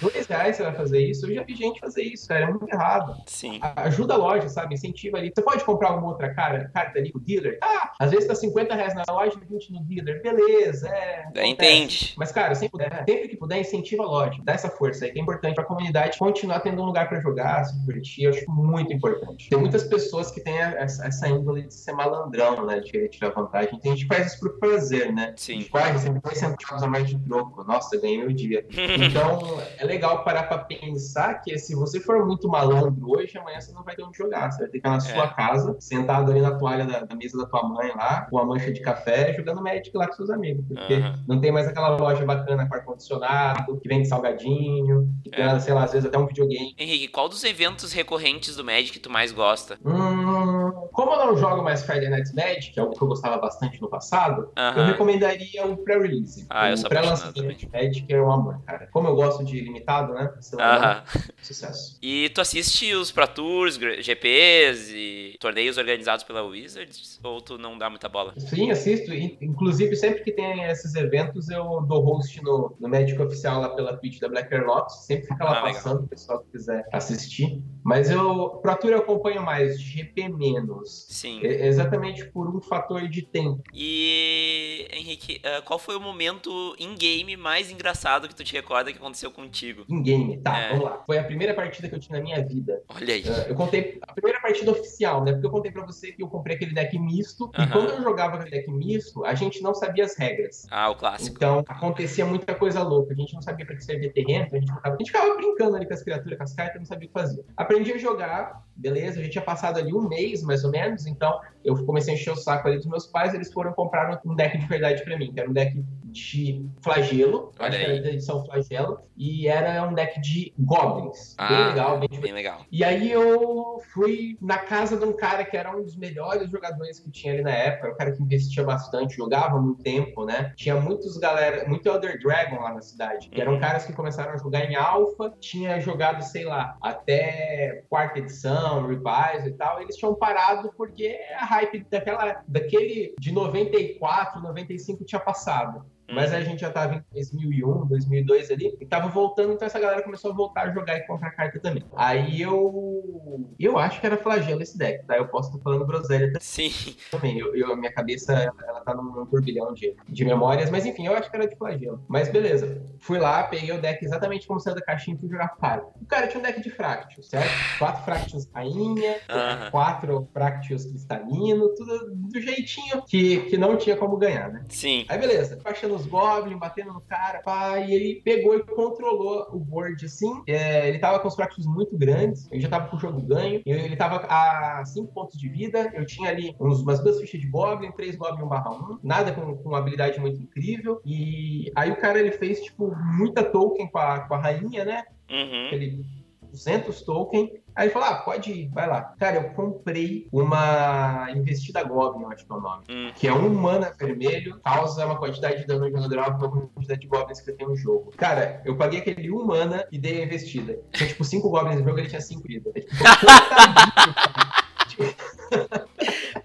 Dois reais você vai fazer isso? Eu já vi gente fazer isso, cara. É muito errado. Sim. Ajuda a loja, sabe? Incentiva ali. Você pode comprar uma outra cara, carta ali o dealer? Ah, às vezes tá 50 reais na loja e 20 no dealer. Beleza, é. Acontece. entende. Mas, cara, sempre, puder, sempre que puder, incentiva a loja. Dá essa força aí, que é importante pra comunidade continuar tendo um lugar pra jogar, se divertir. Eu acho muito importante. Tem muitas pessoas que têm essa, essa índole de ser malandrão, né? De querer tirar vantagem. Tem gente que faz isso por prazer, né? Sim. Tipo, ah, recebi dois centavos a mais de troco. Nossa, ganhei o dia. Então, é legal parar pra pensar que se você for muito malandro hoje, amanhã você não vai ter onde jogar. Você vai ter que ficar na sua É. casa, sentado ali na toalha da, da mesa da tua mãe lá, com uma mancha de café, jogando Magic lá com seus amigos. Porque Aham. não tem mais aquela loja bacana com ar-condicionado, que vende salgadinho, que tem, É. sei lá, às vezes até um videogame. Henrique, qual dos eventos recorrentes do Magic tu mais gosta? Hum, como eu não jogo mais Friday Night Magic, que é algo que eu gostava bastante no passado, eu Aham. recomendaria o pré-release. Ah, eu o sou pré-lançamento de Magic é um amor, cara. Como eu gosto de limitado, né? Lá, Aham. Sucesso. E tu assiste os Pro Tours, GPs e torneios organizados pela Wizards? Ou tu não dá muita bola? Sim, assisto. Inclusive, sempre que tem esses eventos, eu dou host no, no Magic Oficial lá pela Twitch da Black Air Lotus. Sempre fica lá Ah, passando, o pessoal que quiser assistir. Mas eu, Pro Tour eu acompanho mais, GP menos. Sim. É- Exatamente por um fator de tempo. E, Henrique, ah, qual foi o momento in-game mais engraçado que tu te recorda que aconteceu contigo? Em game, tá, É. vamos lá. Foi a primeira partida que eu tive na minha vida. Olha aí. Uh, eu contei a primeira partida oficial, né? Porque eu contei pra você que eu comprei aquele deck misto. E quando eu jogava aquele deck misto, a gente não sabia as regras. Ah, o clássico. Então, acontecia muita coisa louca. A gente não sabia pra que servia terreno, então a gente, ficava, a gente ficava brincando ali com as criaturas, com as cartas, não sabia o que fazer. Aprendi a jogar, beleza, a gente tinha passado ali um mês, mais ou menos, então eu comecei a encher o saco ali dos meus pais, eles foram comprar um deck de verdade pra mim, que era um deck de flagelo, Olha aí. era da edição flagelo, e era um deck de goblins. bem Ah, legal, bem. Bem legal. E aí eu fui na casa de um cara que era um dos melhores jogadores que tinha ali na época, era um cara que investia bastante, jogava muito tempo, né? Tinha muitos galera, muito Elder Dragon lá na cidade, que eram Uhum. caras que começaram a jogar em Alpha, tinha jogado, sei lá, até quarta edição, Revise e tal, eles tinham parado porque a hype daquela, daquele de 94, 95 tinha passado. mas a gente já tava em 2001, 2002 ali, e tava voltando, então essa galera começou a voltar a jogar e comprar carta também. Aí eu. Eu acho que era flagelo esse deck, tá? Eu posso estar falando groselha Sim. também. Eu, eu- a minha cabeça, tá num, turbilhão de, de memórias, mas enfim, eu acho que era de flagelo. Mas beleza. Fui lá, peguei o deck exatamente como saiu da caixinha e fui jogar com o cara. O cara tinha um deck de Fractious, certo? Quatro Fractious rainha, quatro Fractious cristalino, tudo do jeitinho que, que não tinha como ganhar, né? Sim. Aí beleza, baixando os goblins, batendo no cara, pá, e ele pegou e controlou o board assim. É, ele tava com os fracos muito grandes, eu já tava com o jogo ganho, e ele tava a 5 pontos de vida, eu tinha ali uns, umas duas fichas de goblin, três goblin 1 barra 1, nada com, com uma habilidade muito incrível. E aí o cara ele fez, tipo, muita token com a, com a rainha, né? Uhum. Aquele 200 token. Aí ele falou: ah, pode ir, vai lá. Cara, eu comprei uma investida Goblin, eu acho que é o nome. Hum. Que é um mana vermelho, causa uma quantidade de dano jogador alto uma quantidade de goblins que tem no jogo. Cara, eu paguei aquele um mana e dei a investida. Tinha tipo 5 goblins no jogo, ele tinha 5 vida. É, tipo,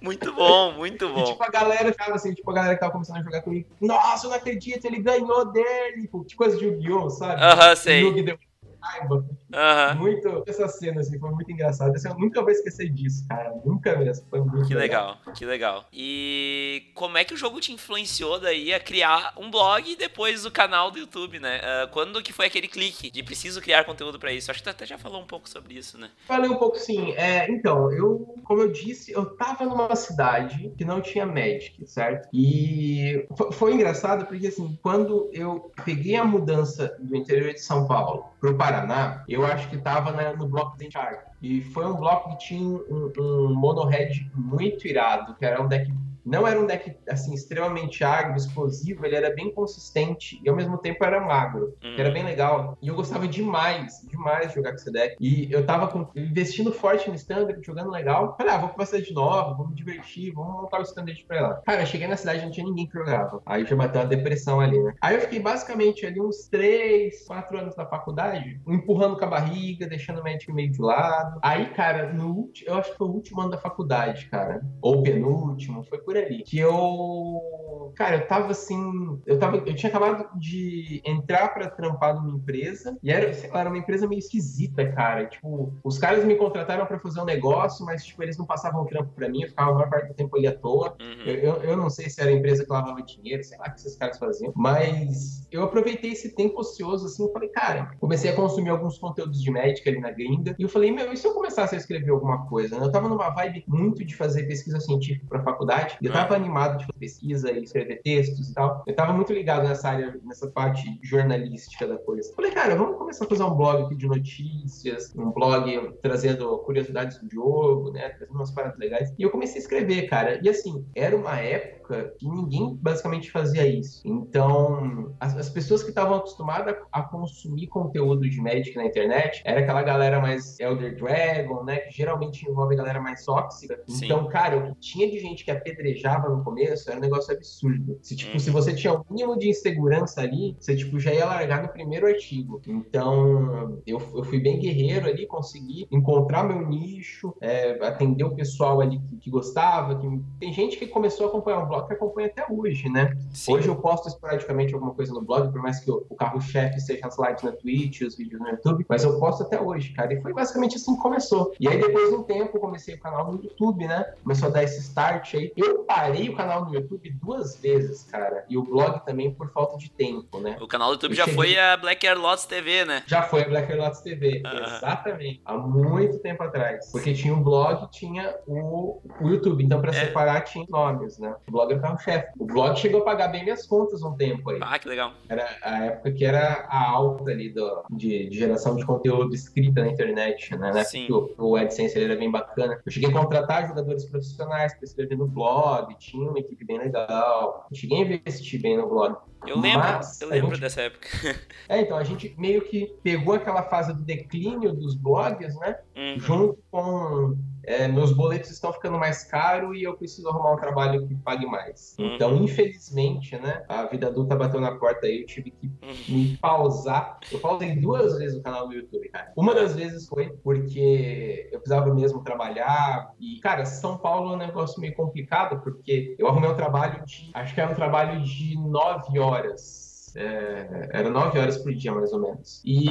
Muito bom, muito E, bom. tipo, a galera ficava assim, tipo, a galera que tava começando a jogar comigo, nossa, eu não acredito, ele ganhou dele. Tipo, coisa de Yu-Gi-Oh, sabe? Aham, O sei. Yugi deu raiva. Aham. Muito. Essa cena, assim, foi muito engraçada. Assim, eu nunca vou esquecer disso, cara. Nunca mesmo. Foi muito Que legal, que legal. E como é que o jogo te influenciou daí a criar um blog e depois o canal do YouTube, né? Ah, quando que foi aquele clique de preciso criar conteúdo pra isso? Acho que tu até já falou um pouco sobre isso, né? Falei um pouco sim. É, então, eu, como eu disse, eu tava numa cidade que não tinha Magic, certo? E fo- foi engraçado porque, assim, quando eu peguei a mudança do interior de São Paulo pro Paraná, eu acho que tava na- no bloco de Charge. E foi um bloco que tinha um, um mono-red muito irado, que era um deck. Não era um deck assim extremamente agro, explosivo, ele era bem consistente e ao mesmo tempo era magro Hum. que era bem legal. E eu gostava demais, demais de jogar com esse deck. E eu tava com- investindo forte no standard, jogando legal. Falei, ah, vou pra uma cidade nova, vou me divertir, vamos montar o standard pra lá. Cara, eu cheguei na cidade e não tinha ninguém que jogava. Aí já bateu uma depressão ali, né? Aí eu fiquei basicamente ali uns 3, 4 anos na faculdade, empurrando com a barriga, deixando o Magic meio de lado. Aí, cara, no último, eu acho que foi o último ano da faculdade, cara. Ou penúltimo, foi por ali. Que eu. Cara, eu tava assim. Eu, tava, eu tinha acabado de entrar pra trampar numa empresa. E era, sei lá, era uma empresa meio esquisita, cara. Tipo, os caras me contrataram pra fazer um negócio, mas, tipo, eles não passavam o trampo pra mim. Eu ficava a maior parte do tempo ali à toa. Uhum. Eu, eu, eu não sei se era a empresa que lavava dinheiro, sei lá o que esses caras faziam. Mas eu aproveitei esse tempo ocioso, assim, e falei, cara, comecei a consumir alguns conteúdos de médica ali na gringa. E eu falei, meu, e se eu começasse a escrever alguma coisa? né? Eu tava numa vibe muito de fazer pesquisa científica pra faculdade. Eu tava animado de fazer pesquisa e escrever textos e tal. Eu tava muito ligado nessa área, nessa parte jornalística da coisa. Falei, cara, vamos começar a fazer um blog aqui de notícias, um blog trazendo curiosidades do jogo, né? Trazendo umas paradas legais. E eu comecei a escrever, cara. E assim, era uma época que ninguém basicamente fazia isso. Então, as, as pessoas que estavam acostumadas a, consumir conteúdo de Magic na internet era aquela galera mais Elder Dragon, né? Que geralmente envolve a galera mais tóxica. Sim. Então, cara, o que tinha de gente que apedrejava no começo era um negócio absurdo. Se, tipo, Uhum. se você tinha um mínimo de insegurança ali, você, tipo, já ia largar no primeiro artigo. Então, eu, eu fui bem guerreiro ali, consegui encontrar meu nicho, é, atender o pessoal ali que, que gostava. Que... Tem gente que começou a acompanhar o blog que acompanha até hoje, né? Sim. Hoje eu posto esporadicamente alguma coisa no blog, por mais que o, o carro-chefe seja as lives na Twitch, os vídeos no YouTube, mas eu posto até hoje, cara. E foi basicamente assim que começou. E aí, depois de um tempo, eu comecei o canal no YouTube, né? Começou a dar esse start aí. Eu parei o canal no YouTube duas vezes, cara. E o blog também por falta de tempo, né? O canal do YouTube Eu já cheguei- foi a Black Air Lots TV, né? Já foi a Black Lots TV, Ah. exatamente. Há muito tempo atrás. Porque tinha um blog e tinha o, o YouTube. Então, pra É. separar, tinha nomes, né? O blog era o carro-chefe. O blog chegou a pagar bem minhas contas um tempo aí. Ah, que legal. Era a época que era a alta ali do, de, de geração de conteúdo escrita na internet, né? Sim. o, o AdSense ele era bem bacana. Eu cheguei a contratar jogadores profissionais para escrever no blog, tinha uma equipe bem legal. Eu cheguei a investir bem no blog. Eu lembro, Mas eu lembro gente- dessa época. É, então a gente meio que pegou aquela fase do declínio dos blogs, né? Uhum. Junto com é, meus boletos estão ficando mais caros e eu preciso arrumar um trabalho que pague mais. Uhum. Então, infelizmente, né? A vida adulta bateu na porta aí, eu tive que Uhum. me pausar. Eu pausei duas vezes o canal do YouTube, cara. Uma das vezes foi porque eu precisava mesmo trabalhar. E, cara, São Paulo é um negócio meio complicado, porque eu arrumei um trabalho de. Acho que era um trabalho de nove horas horas. É, era nove horas por dia, mais ou menos. E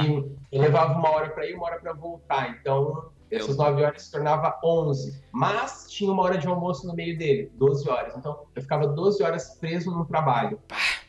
eu levava uma hora para ir e uma hora para voltar. Então, essas nove horas se tornava 11. Mas tinha uma hora de almoço no meio dele, 12 horas. Então, eu ficava 12 horas preso no trabalho.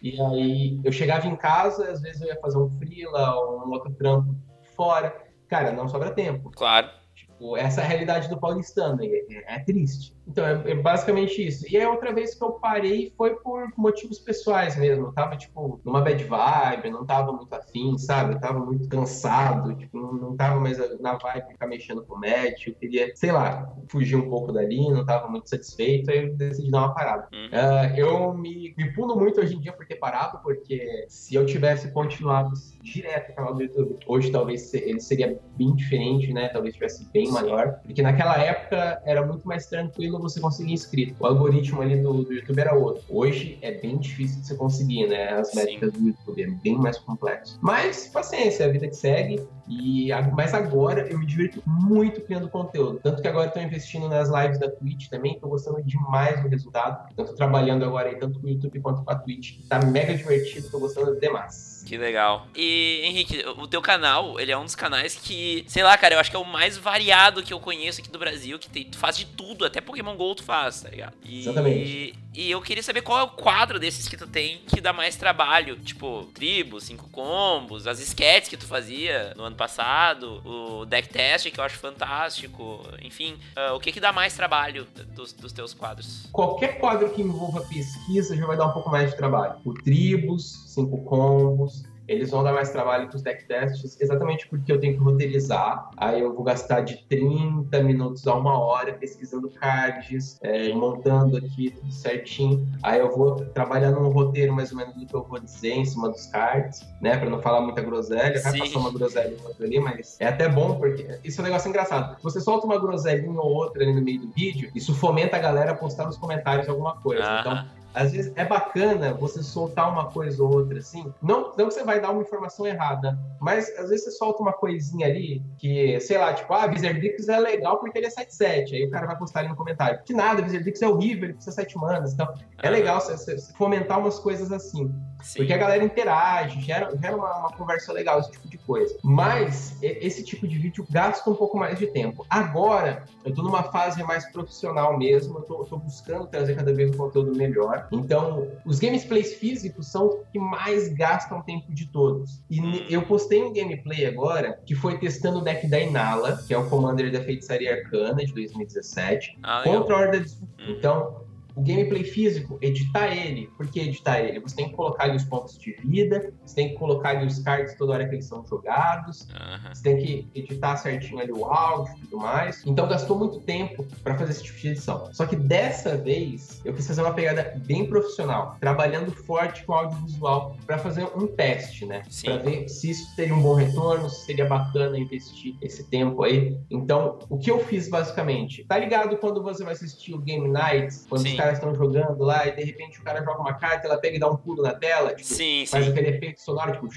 E aí, eu chegava em casa, às vezes eu ia fazer um freela ou um outro trampo fora. Cara, não sobra tempo. Claro. Tipo, essa é a realidade do paulistano. É, é triste. Então, é, é, basicamente isso. E a outra vez que eu parei foi por motivos pessoais mesmo. Eu tava, tipo, numa bad vibe, não tava muito afim, sabe? Eu tava muito cansado, tipo, não, não tava mais na vibe ficar mexendo com o match. Eu queria, sei lá, fugir um pouco dali, não tava muito satisfeito, aí eu decidi dar uma parada. Uhum. Uh, eu me, me pulo muito hoje em dia por ter parado, porque se eu tivesse continuado direto no canal do YouTube, hoje talvez ele seria bem diferente, né? Talvez tivesse bem maior. Porque naquela época era muito mais tranquilo você conseguir inscrito. O algoritmo ali do, do YouTube era outro. Hoje é bem difícil de você conseguir, né? As métricas do YouTube é bem mais complexo. Mas paciência, é a vida que segue. E mas agora eu me divirto muito criando conteúdo. Tanto que agora estou investindo nas lives da Twitch também, estou gostando demais do resultado. Então estou trabalhando agora aí tanto com o YouTube quanto com a Twitch. Tá mega divertido, estou gostando demais. Que legal. E, Henrique, o teu canal, ele é um dos canais que, sei lá, cara, eu acho que é o mais variado que eu conheço aqui do Brasil, que tem, tu faz de tudo, até Pokémon GO tu faz, tá ligado? E, Exatamente. E eu queria saber qual é o quadro desses que tu tem que dá mais trabalho. Tipo, tribos, cinco combos, as sketches que tu fazia no ano passado, o deck test que eu acho fantástico. Enfim, uh, o que que dá mais trabalho dos, dos teus quadros? Qualquer quadro que envolva pesquisa já vai dar um pouco mais de trabalho. O tribos, cinco combos, eles vão dar mais trabalho que os deck tests, exatamente porque eu tenho que roteirizar. Aí eu vou gastar de 30 minutos a uma hora pesquisando cards, é, montando aqui tudo certinho. Aí eu vou trabalhar num roteiro mais ou menos do que eu vou dizer em cima dos cards, né? Pra não falar muita groselha. Vai passar uma groselha ou outra ali, mas é até bom porque isso é um negócio engraçado. Você solta uma groselinha ou outra ali no meio do vídeo, isso fomenta a galera a postar nos comentários alguma coisa. Ah. Então, às vezes é bacana você soltar uma coisa ou outra, assim. Não, não que você vai dar uma informação errada, mas às vezes você solta uma coisinha ali que, sei lá, tipo, ah, Wizardix é legal porque ele é 7-7. Aí o cara vai postar ali no comentário. Que nada, Wizardix é horrível, ele precisa 7 manas. Então, é legal você, você fomentar umas coisas assim. Sim. Porque a galera interage, gera, gera uma, uma, conversa legal, esse tipo de coisa. Mas esse tipo de vídeo gasta um pouco mais de tempo. Agora, eu tô numa fase mais profissional mesmo, eu tô, eu tô buscando trazer cada vez um conteúdo melhor. Então, os gameplays físicos são os que mais gastam tempo de todos. E eu postei um gameplay agora que foi testando o deck da Inala, que é o Commander da Feitiçaria Arcana de 2017, ah, contra a Horda de... Hum. Então, o gameplay físico, editar ele. Por que editar ele? Você tem que colocar ali os pontos de vida, você tem que colocar ali os cards toda hora que eles são jogados, uhum. você tem que editar certinho ali o áudio e tudo mais. Então gastou muito tempo para fazer esse tipo de edição. Só que dessa vez eu quis fazer uma pegada bem profissional, trabalhando forte com audiovisual para fazer um teste, né? Para ver se isso teria um bom retorno, se seria bacana investir esse tempo aí. Então, o que eu fiz basicamente? Tá ligado quando você vai assistir o Game Nights, quando Sim. os caras estão jogando lá e de repente o cara joga uma carta, ela pega e dá um pulo na tela, tipo, sim, faz sim. aquele efeito sonoro, tipo,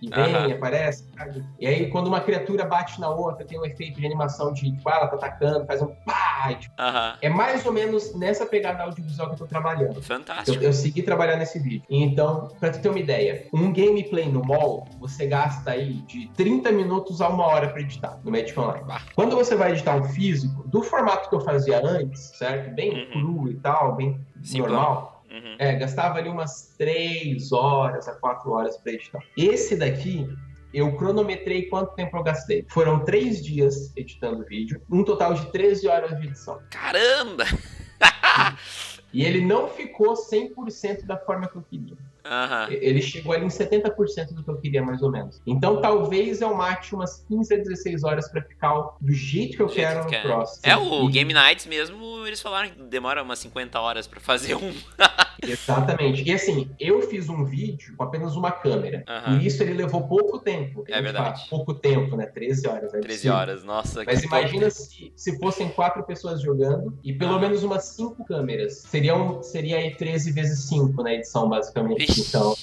e vem, uhum. aparece. Sabe? E aí, quando uma criatura bate na outra, tem um efeito de animação de, tipo, ah, ela tá atacando, faz um pá. Tipo, uhum. É mais ou menos nessa pegada audiovisual que eu tô trabalhando. Fantástico. Eu, eu segui trabalhando nesse vídeo. Então, pra tu ter uma ideia, um gameplay no mall, você gasta aí de 30 minutos a uma hora pra editar no Magic Online. Ah. Quando você vai editar um físico, do formato que eu fazia antes, certo? Bem uhum. cru e tal, bem Sim, normal Uhum. É, gastava ali umas 3 horas a 4 horas para editar. Esse daqui, eu cronometrei quanto tempo eu gastei. Foram 3 dias editando o vídeo, um total de 13 horas de edição. Caramba! e ele não ficou 100% da forma que eu queria. Uhum. Ele chegou ali em 70% do que eu queria, mais ou menos. Então, talvez eu mate umas 15 a 16 horas para ficar do jeito que eu quero que no próximo. É, o. Game Nights mesmo, eles falaram que demora umas 50 horas para fazer um. Exatamente. E assim, eu fiz um vídeo com apenas uma câmera. Uhum. E isso ele levou pouco tempo. É verdade. Fala, pouco tempo, né? 13 horas. 13 horas, nossa. Mas imagina se, se fossem quatro pessoas jogando e pelo uhum. menos umas cinco câmeras. Seria, um, seria aí 13 vezes 5 na edição, basicamente. Então,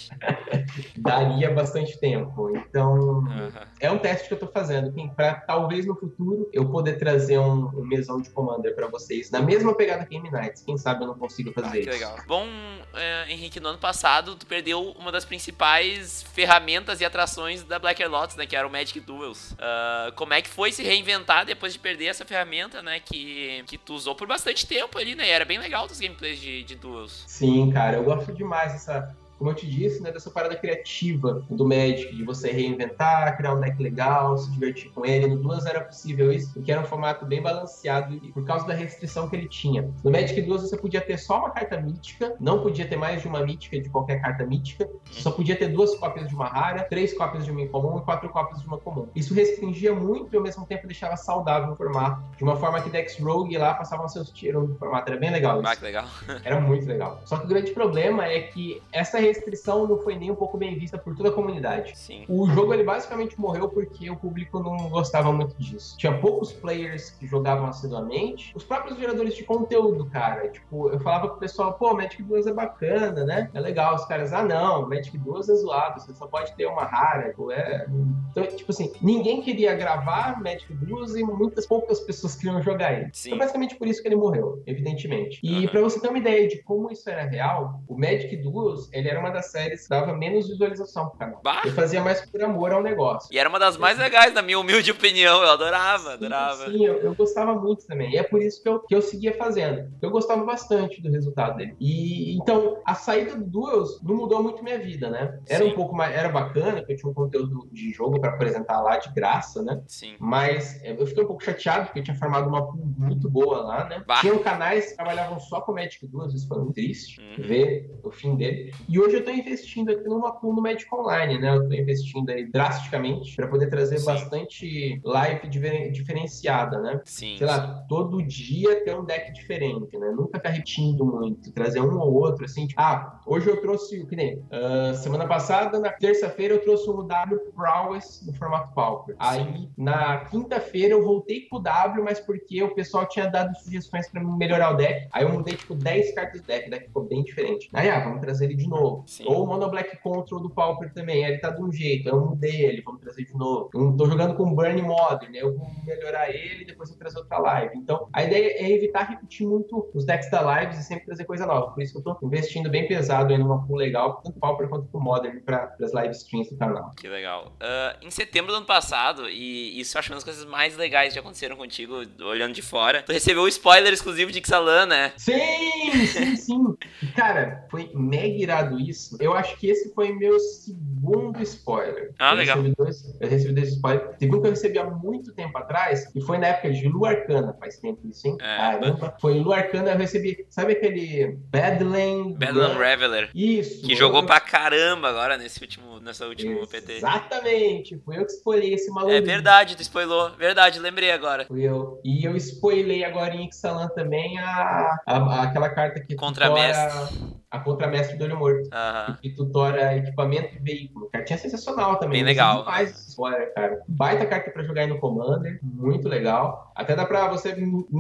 daria bastante tempo. Então, uhum. é um teste que eu tô fazendo, para talvez no futuro eu poder trazer um, um mesão de Commander para vocês, na mesma pegada que Game Nights. Quem sabe eu não consigo fazer ah, que isso. legal. Bom, é, Henrique, no ano passado tu perdeu uma das principais ferramentas e atrações da Black Lotus, né, que era o Magic Duels. Uh, como é que foi se reinventar depois de perder essa ferramenta, né, que, que tu usou por bastante tempo ali, né, e era bem legal os gameplays de, de Duels. Sim, cara, eu gosto demais dessa como eu te disse, né, dessa parada criativa do Magic, de você reinventar, criar um deck legal, se divertir com ele. No Duas era possível isso, porque era um formato bem balanceado e por causa da restrição que ele tinha. No Magic Duas você podia ter só uma carta mítica, não podia ter mais de uma mítica de qualquer carta mítica, só podia ter duas cópias de uma rara, três cópias de uma incomum e quatro cópias de uma comum. Isso restringia muito e ao mesmo tempo deixava saudável o formato, de uma forma que Dex Rogue lá passavam seus tiros no formato. Era bem legal isso. Ah, que legal. era muito legal. Só que o grande problema é que essa restrição não foi nem um pouco bem vista por toda a comunidade. Sim. O jogo ele basicamente morreu porque o público não gostava muito disso. Tinha poucos players que jogavam assiduamente. Os próprios geradores de conteúdo, cara. Tipo, eu falava pro pessoal, pô, Magic 2 é bacana, né? É legal. Os caras, ah, não, Magic 2 é zoado, você só pode ter uma rara. Tipo, é... Então, tipo assim, ninguém queria gravar Magic 2 e muitas poucas pessoas queriam jogar ele. Sim. Então, basicamente por isso que ele morreu, evidentemente. E uhum. para você ter uma ideia de como isso era real, o Magic Duels, ele era uma das séries dava menos visualização pro canal. Bah. Eu fazia mais por amor ao negócio. E era uma das mais legais, na minha humilde opinião. Eu adorava, adorava. Sim, eu, eu, gostava muito também. E é por isso que eu, que eu seguia fazendo. Eu gostava bastante do resultado dele. E então, a saída do Duels não mudou muito minha vida, né? Era Sim. um pouco mais. Era bacana, que eu tinha um conteúdo de jogo para apresentar lá de graça, né? Sim. Mas eu fiquei um pouco chateado, porque eu tinha formado uma pool muito boa lá, né? Bah. Tinham canais que trabalhavam só com Magic Duels, isso foi muito triste uhum. ver o fim dele. E hoje eu tô investindo aqui numa pool no Magic Online, né? Eu tô investindo aí drasticamente para poder trazer Sim. bastante live diferenciada, né? Sim. Sei lá, todo dia ter um deck diferente, né? Nunca ficar repetindo muito, trazer um ou outro, assim, tipo, ah, hoje eu trouxe, o que nem, uh, semana passada, na terça-feira eu trouxe um W Prowess no formato Pauper. Aí, na quinta-feira eu voltei com o W, mas porque o pessoal tinha dado sugestões para melhorar o deck. Aí eu mudei, tipo, 10 cartas do deck, o deck ficou bem diferente. Aí, ah, vamos trazer ele de novo. Sim. Ou o Mono Black Control do Pauper também, ele tá de um jeito, eu mudei ele, vamos trazer de novo. Eu tô jogando com Burn Modern, eu vou melhorar ele e depois eu trazer outra live. Então, a ideia é evitar repetir muito os decks da lives e sempre trazer coisa nova. Por isso que eu tô investindo bem pesado aí numa pool legal, tanto Pauper quanto pro Modern, para as live streams do canal. Que legal. Uh, em setembro do ano passado, e isso eu acho uma das coisas mais legais que aconteceram contigo, olhando de fora, tu recebeu o spoiler exclusivo de Xalan, né? Sim, sim, sim. Cara, foi mega irado isso. Eu acho que esse foi meu segundo spoiler. Ah, eu legal. Recebi dois, eu recebi dois spoilers. Teve um que eu recebi há muito tempo atrás, e foi na época de Lu Arcana, faz tempo isso, hein? É. Caramba. Foi Lu Arcana, eu recebi, sabe aquele Badland... Badland Reveler. Isso. Que jogou eu... pra caramba agora nesse último, nessa última PT. Exatamente, fui eu que spoilei esse maluco. É verdade, tu spoilou. Verdade, lembrei agora. Fui eu. E eu spoilei agora em Ixalan também a, a, a aquela carta que... Contra mestre a contramestre do olho morto. Uhum. Que tutora equipamento e veículo. Cartinha sensacional também. Bem legal. Faz essa história, cara. Baita carta pra jogar aí no Commander. Muito legal. Até dá pra você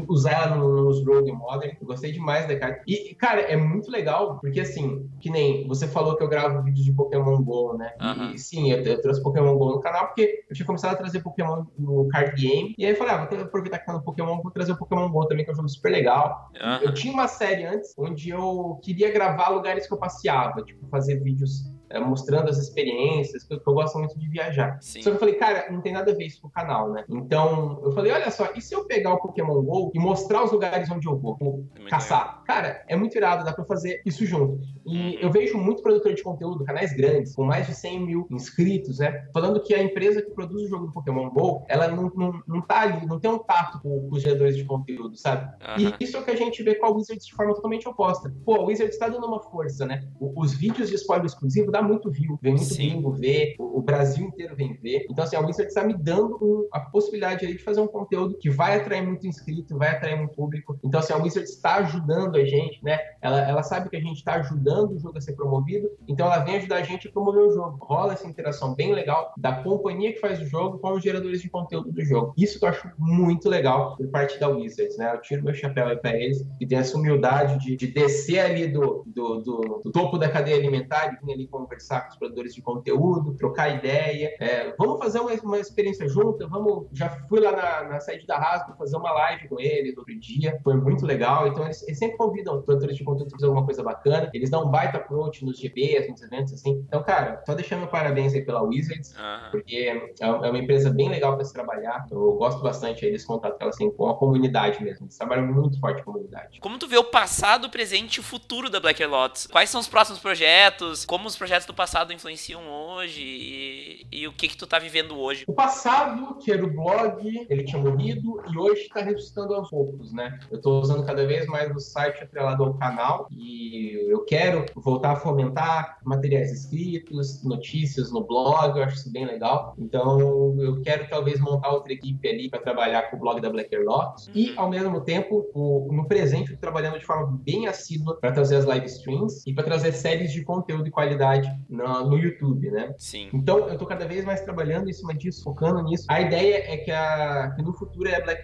usar ela nos Rogue Modern. Eu gostei demais da carta. E, cara, é muito legal, porque assim, que nem você falou que eu gravo vídeos de Pokémon GO, né? Uhum. E, sim, eu, eu, trouxe Pokémon GO no canal porque eu tinha começado a trazer Pokémon no card game. E aí eu falei, ah, vou aproveitar que tá no Pokémon, vou trazer o Pokémon GO também, que é um jogo super legal. Uhum. Eu tinha uma série antes onde eu queria gravar gravar lugares que eu passeava, tipo, fazer vídeos é, mostrando as experiências, que eu, gosto muito de viajar. Sim. Só que eu falei, cara, não tem nada a ver isso com o canal, né? Então, eu falei, olha só, e se eu pegar o Pokémon GO e mostrar os lugares onde eu vou, vou caçar? Cara, é muito irado, dá pra fazer isso junto. E uhum. eu vejo muito produtor de conteúdo, canais grandes, com mais de 100 mil inscritos, né? Falando que a empresa que produz o jogo do Pokémon GO, ela não, não, não tá ali, não tem um tato com, com os geradores de conteúdo, sabe? Uhum. E isso é o que a gente vê com a Wizards de forma totalmente oposta. Pô, a Wizards tá dando uma força, né? Os vídeos de spoiler exclusivo dá muito view, vem muito Sim. gringo ver, o Brasil inteiro vem ver. Então, assim, a Wizards está me dando a possibilidade aí de fazer um conteúdo que vai atrair muito inscrito, vai atrair muito público. Então, assim, a Wizards está ajudando a gente, né? Ela, ela sabe que a gente está ajudando o jogo a ser promovido, então ela vem ajudar a gente a promover o jogo. Rola essa interação bem legal da companhia que faz o jogo com os geradores de conteúdo do jogo. Isso que eu acho muito legal por parte da Wizards, né? Eu tiro meu chapéu aí para eles e tem essa humildade de, de descer ali do, do, do, do, topo da cadeia alimentar e vir ali com conversar com os produtores de conteúdo, trocar ideia. É, vamos fazer uma, uma experiência junta, vamos. Já fui lá na, na sede da Rasgo fazer uma live com eles outro dia, foi muito legal. Então eles, eles sempre convidam os produtores de conteúdo a fazer alguma coisa bacana. Eles dão um baita approach nos GBs, nos eventos assim. Então, cara, só deixando parabéns aí pela Wizards, uhum. porque é, é uma empresa bem legal para se trabalhar. Eu gosto bastante aí desse contato que ela tem com a comunidade mesmo. Eles trabalham muito forte com a comunidade. Como tu vê o passado, o presente e o futuro da Black Lots? Quais são os próximos projetos? Como os projetos do passado influenciam hoje? E, e o que que tu tá vivendo hoje? O passado, que era o blog, ele tinha morrido e hoje está ressuscitando aos poucos, né? Eu estou usando cada vez mais o site atrelado ao canal e eu quero voltar a fomentar materiais escritos, notícias no blog, eu acho isso bem legal. Então, eu quero talvez montar outra equipe ali para trabalhar com o blog da Black Lots e, ao mesmo tempo, o, no presente, trabalhando de forma bem assídua para trazer as live streams e para trazer séries de conteúdo de qualidade no, no YouTube, né? Sim. Então, eu estou cada vez mais trabalhando em cima disso, focando nisso. A ideia é que, a, que no futuro a Black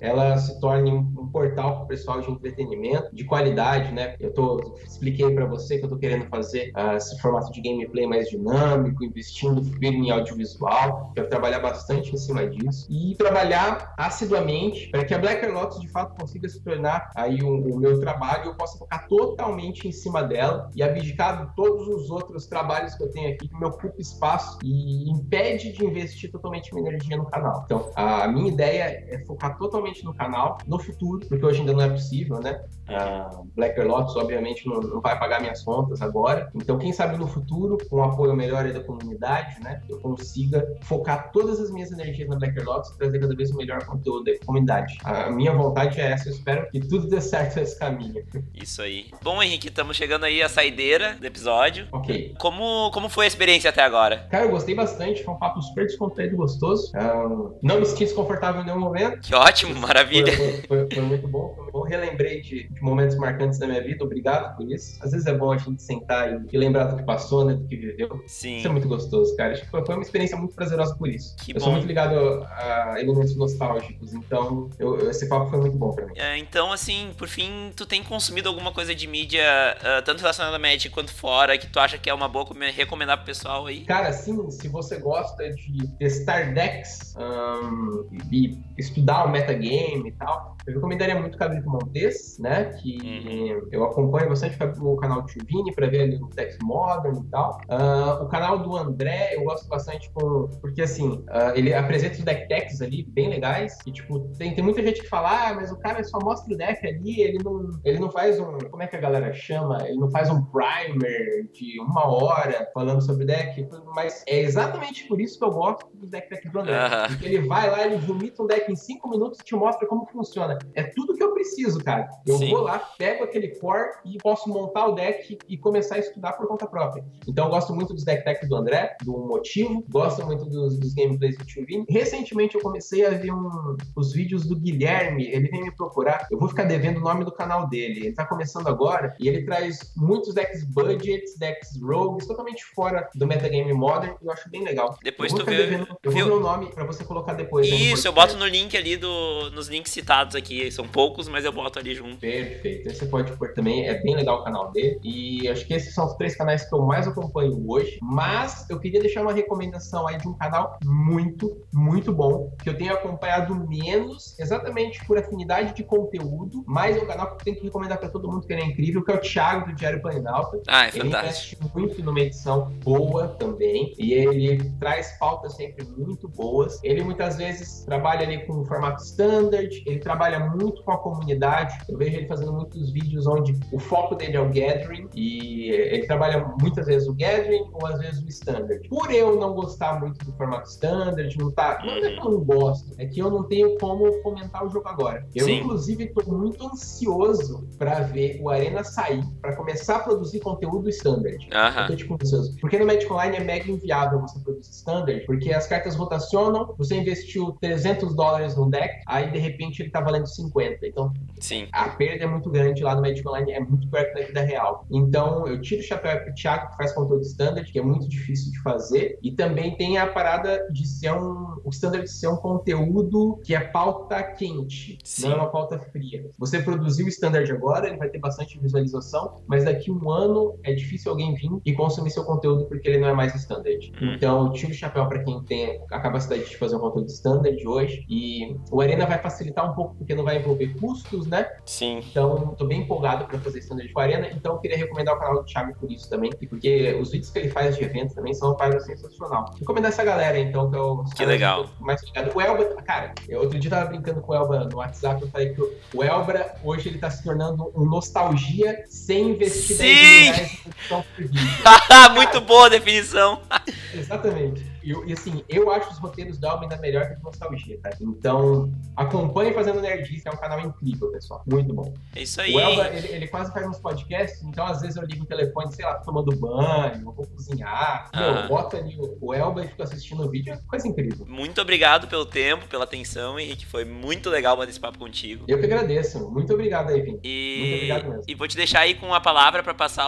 ela se torne um, um portal para o pessoal de entretenimento, de qualidade, né? Eu tô, expliquei para você que eu estou querendo fazer uh, esse formato de gameplay mais dinâmico, investindo firme em audiovisual. Quero trabalhar bastante em cima disso e trabalhar assiduamente para que a Black Lotus de fato consiga se tornar aí o, o meu trabalho eu possa focar totalmente em cima dela e abdicar de todos os outros trabalhos que eu tenho aqui que me ocupa espaço e impede de investir totalmente minha energia no canal. Então, a minha ideia é focar totalmente no canal no futuro, porque hoje ainda não é possível, né? A Black Lotus, obviamente, não, não vai pagar minhas contas agora. Então, quem sabe no futuro, com o apoio melhor da comunidade, né, eu consiga focar todas as minhas energias na Black Lotus e trazer cada vez o melhor conteúdo da comunidade. A minha vontade é essa, eu espero que tudo dê certo nesse caminho. Isso aí. Bom, Henrique, estamos chegando aí à saideira do episódio. Ok. Como, como foi a experiência até agora? Cara, eu gostei bastante, foi um papo super descontraído gostoso. Um, não me senti desconfortável em nenhum momento. Que ótimo, maravilha. Foi, foi, foi, foi muito bom, foi bom. Relembrei de, de, momentos marcantes da minha vida, obrigado por isso. Às vezes é bom a gente sentar e, e lembrar do que passou, né, do que viveu. Sim. Isso é muito gostoso, cara. Acho que foi, uma experiência muito prazerosa por isso. Que eu bom. sou muito ligado a elementos nostálgicos, então eu, esse papo foi muito bom pra mim. É, então, assim, por fim, tu tem consumido alguma coisa de mídia, uh, tanto relacionada à Magic quanto fora, que tu acha que é uma boa recomendar pro pessoal aí? Cara, sim, se você gosta de testar decks um, e estudar o metagame e tal, eu recomendaria muito o Cabrito Montes, né? Que uhum. eu acompanho bastante o canal do Chuvini para ver ali o Dex Modern e tal. Uh, o canal do André eu gosto bastante com, porque assim, uh, ele apresenta os deck techs ali bem legais. E tipo, tem, tem muita gente que fala, ah, mas o cara só mostra o deck ali, ele não, ele não faz um. Como é que a galera chama? Ele não faz um primer de uma hora falando sobre o deck. Mas é exatamente por isso que eu gosto do deck tech do André. Uhum. Porque ele vai lá, ele vomita um deck em 5 minutos e te mostra como funciona. É tudo que eu preciso, cara. Eu Sim. vou lá, pego aquele core e posso montar o deck e começar a estudar por conta própria. Então eu gosto muito dos deck techs do André, do Motivo, gosto muito dos, dos gameplays do Tio Vini. Recentemente eu comecei a ver um, os vídeos do Guilherme, ele vem me procurar. Eu vou ficar devendo o nome do canal dele. Ele tá começando agora e ele traz muitos decks budgets, decks rogues, totalmente fora do metagame modern e eu acho bem legal. Depois tu vê. Devendo, eu vou ver o nome pra você colocar depois. Isso, eu boto no link ali do, nos links citados aqui. São poucos, mas eu boto ali junto. Perfeito. Você pode pôr também, é bem legal o canal dele. E acho que esses são os três canais que eu mais acompanho hoje. Mas eu queria deixar uma recomendação aí de um canal muito, muito bom, que eu tenho acompanhado menos, exatamente por afinidade de conteúdo, mas é um canal que eu tenho que recomendar para todo mundo que ele é incrível, que é o Thiago do Diário Planalto. Ah, é ele fantástico. investe muito numa edição boa também, e ele traz pautas sempre muito boas. Ele muitas vezes trabalha ali com o formato standard, ele trabalha muito com a comunidade. Eu vejo ele fazendo muitos vídeos onde o foco dele é o gathering e ele trabalha muitas vezes o gathering ou às vezes o standard. Por eu não gostar muito do formato standard, não tá, não é que eu não gosto, é que eu não tenho como fomentar o jogo agora. Eu Sim. inclusive estou muito ansioso para ver o Arena sair, para começar a produzir conteúdo standard. Aham. Eu tô tipo ansioso. Porque no Magic Online é mega inviável você produzir standard, porque as cartas rotacionam, você investiu 300 dólares no deck, aí de repente ele tá valendo uns 50. Então, Sim. a perda é muito grande lá no Magic Online, é muito perto da vida real. Então, eu tiro o chapéu pro Thiago, que faz conteúdo standard, que é muito difícil de fazer, e também tem a parada de ser um, o standard de ser um conteúdo que é pauta quente, Sim. não é uma pauta fria. Você produziu o standard agora, ele vai ter bastante visualização, mas daqui um ano é difícil alguém vir e consumir seu conteúdo porque ele não é mais standard. Hum. Então, tiro o chapéu para quem tem a capacidade de fazer um conteúdo standard hoje, e o Arena vai facilitar um pouco porque não vai envolver custos, né? Sim. Então, tô bem empolgado para fazer standard com a Arena, então eu queria recomendar o canal do Thiago por isso também, porque os vídeos que ele faz de eventos também são uma parada sensacional. Recomendar essa galera, então, que é o Que legal. mais ligado. O Elba, cara, eu outro dia tava brincando com o Elba no WhatsApp, eu falei que o- Elbra hoje ele tá se tornando um nostalgia sem investir Sim! 10 mil reais em produção por vídeo. Muito boa a definição. Exatamente. E, e, assim, eu acho os roteiros da Elba ainda melhor que nostalgia, tá? Então, acompanhe Fazendo Nerdice, é um canal incrível, pessoal. Muito bom. É isso aí. O Elba, ele, ele quase faz uns podcasts, então às vezes eu ligo o telefone, sei lá, tô tomando banho, eu vou cozinhar. Meu, Ah. eu boto ali o, o Elba e fico assistindo o vídeo, é coisa incrível. Muito obrigado pelo tempo, pela atenção, Henrique. Foi muito legal bater esse papo contigo. Eu que agradeço. Muito obrigado aí, Vim. Muito E, obrigado mesmo. e vou te deixar aí com a palavra pra passar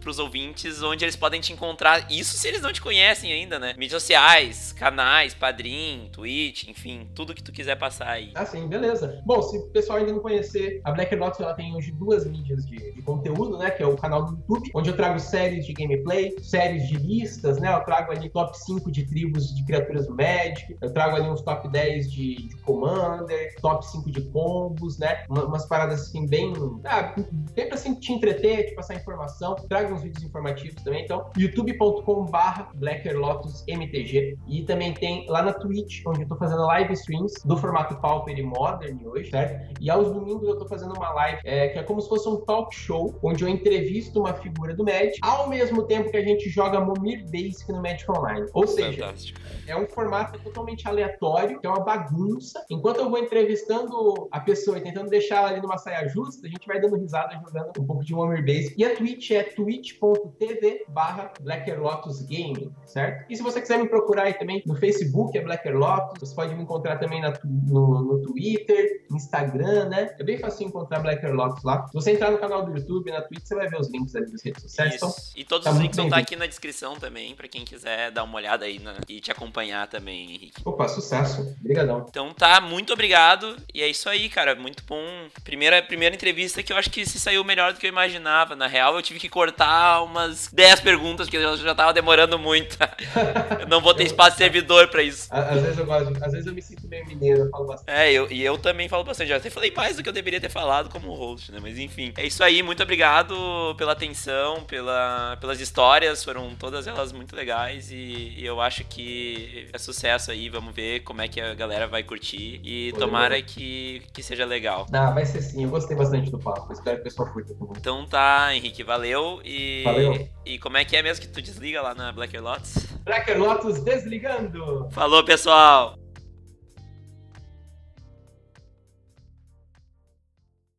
para os ouvintes onde eles podem te encontrar. Isso se eles não te conhecem ainda, né? Mídias sociais, canais, Padrim, Twitch, enfim, tudo que tu quiser passar aí. Ah, sim, beleza. Bom, se o pessoal ainda não conhecer, a Black Lotus ela tem hoje duas mídias de, de conteúdo, né? Que é o canal do YouTube, onde eu trago séries de gameplay, séries de listas, né? Eu trago ali top 5 de tribos de criaturas do Magic, eu trago ali uns top 10 de, de Commander, top 5 de combos, né? Uma- umas paradas assim bem. Ah, bem pra assim, te entreter, te passar informação. Trago uns vídeos informativos também. Então, youtube.com/barra MTG. E também tem lá na Twitch, onde eu tô fazendo live streams do formato Pauper e Modern hoje, certo? E aos domingos eu tô fazendo uma live é, que é como se fosse um talk show, onde eu entrevisto uma figura do Magic, ao mesmo tempo que a gente joga Momir Basic no Magic Online. Ou seja, Fantástico. é um formato totalmente aleatório, que é uma bagunça. Enquanto eu vou entrevistando a pessoa e tentando deixar ela ali numa saia justa, a gente vai dando risada jogando um pouco de Warhammer Base. E a Twitch é twitch.tv barra Blacker Lotus Gaming, certo? E se você quiser me procurar aí também no Facebook, é Blacker Lotus. Você pode me encontrar também na no, no Twitter, Instagram, né? É bem fácil encontrar Blacker Lotus lá. Se você entrar no canal do YouTube, na Twitch, você vai ver os links ali das redes sociais. Então. E todos tá os links vão estar bem-vindo. aqui na descrição também, pra quem quiser dar uma olhada aí na- e te acompanhar também, Henrique. opa, sucesso. Obrigadão. Então tá, muito obrigado. E é isso aí, cara. Muito bom. Primeira, primeira entrevista que eu acho que se saiu melhor do que eu imaginava. Na real, eu tive que cortar umas 10 perguntas, porque eu já tava demorando muito. eu não vou ter espaço de servidor pra isso. Às vezes eu gosto, às vezes eu me sinto meio mineiro, eu falo bastante. É, eu, e eu também falo bastante. Já até falei mais do que eu deveria ter falado como host, né? Mas enfim. É isso aí. Muito obrigado pela atenção, pela, pelas histórias. Foram todas elas muito legais. E, e eu acho que é sucesso aí. Vamos ver como é que a galera vai curtir. E Valeu. tomara que, que seja legal. Ah, vai ser sim, eu gostei bastante do papo. Espero que o pessoal curta também. Então tá, Henrique, valeu. E, Valeu. e como é que é mesmo que tu desliga lá na Blacker Lotus? Blacker Lotus desligando! Falou, pessoal!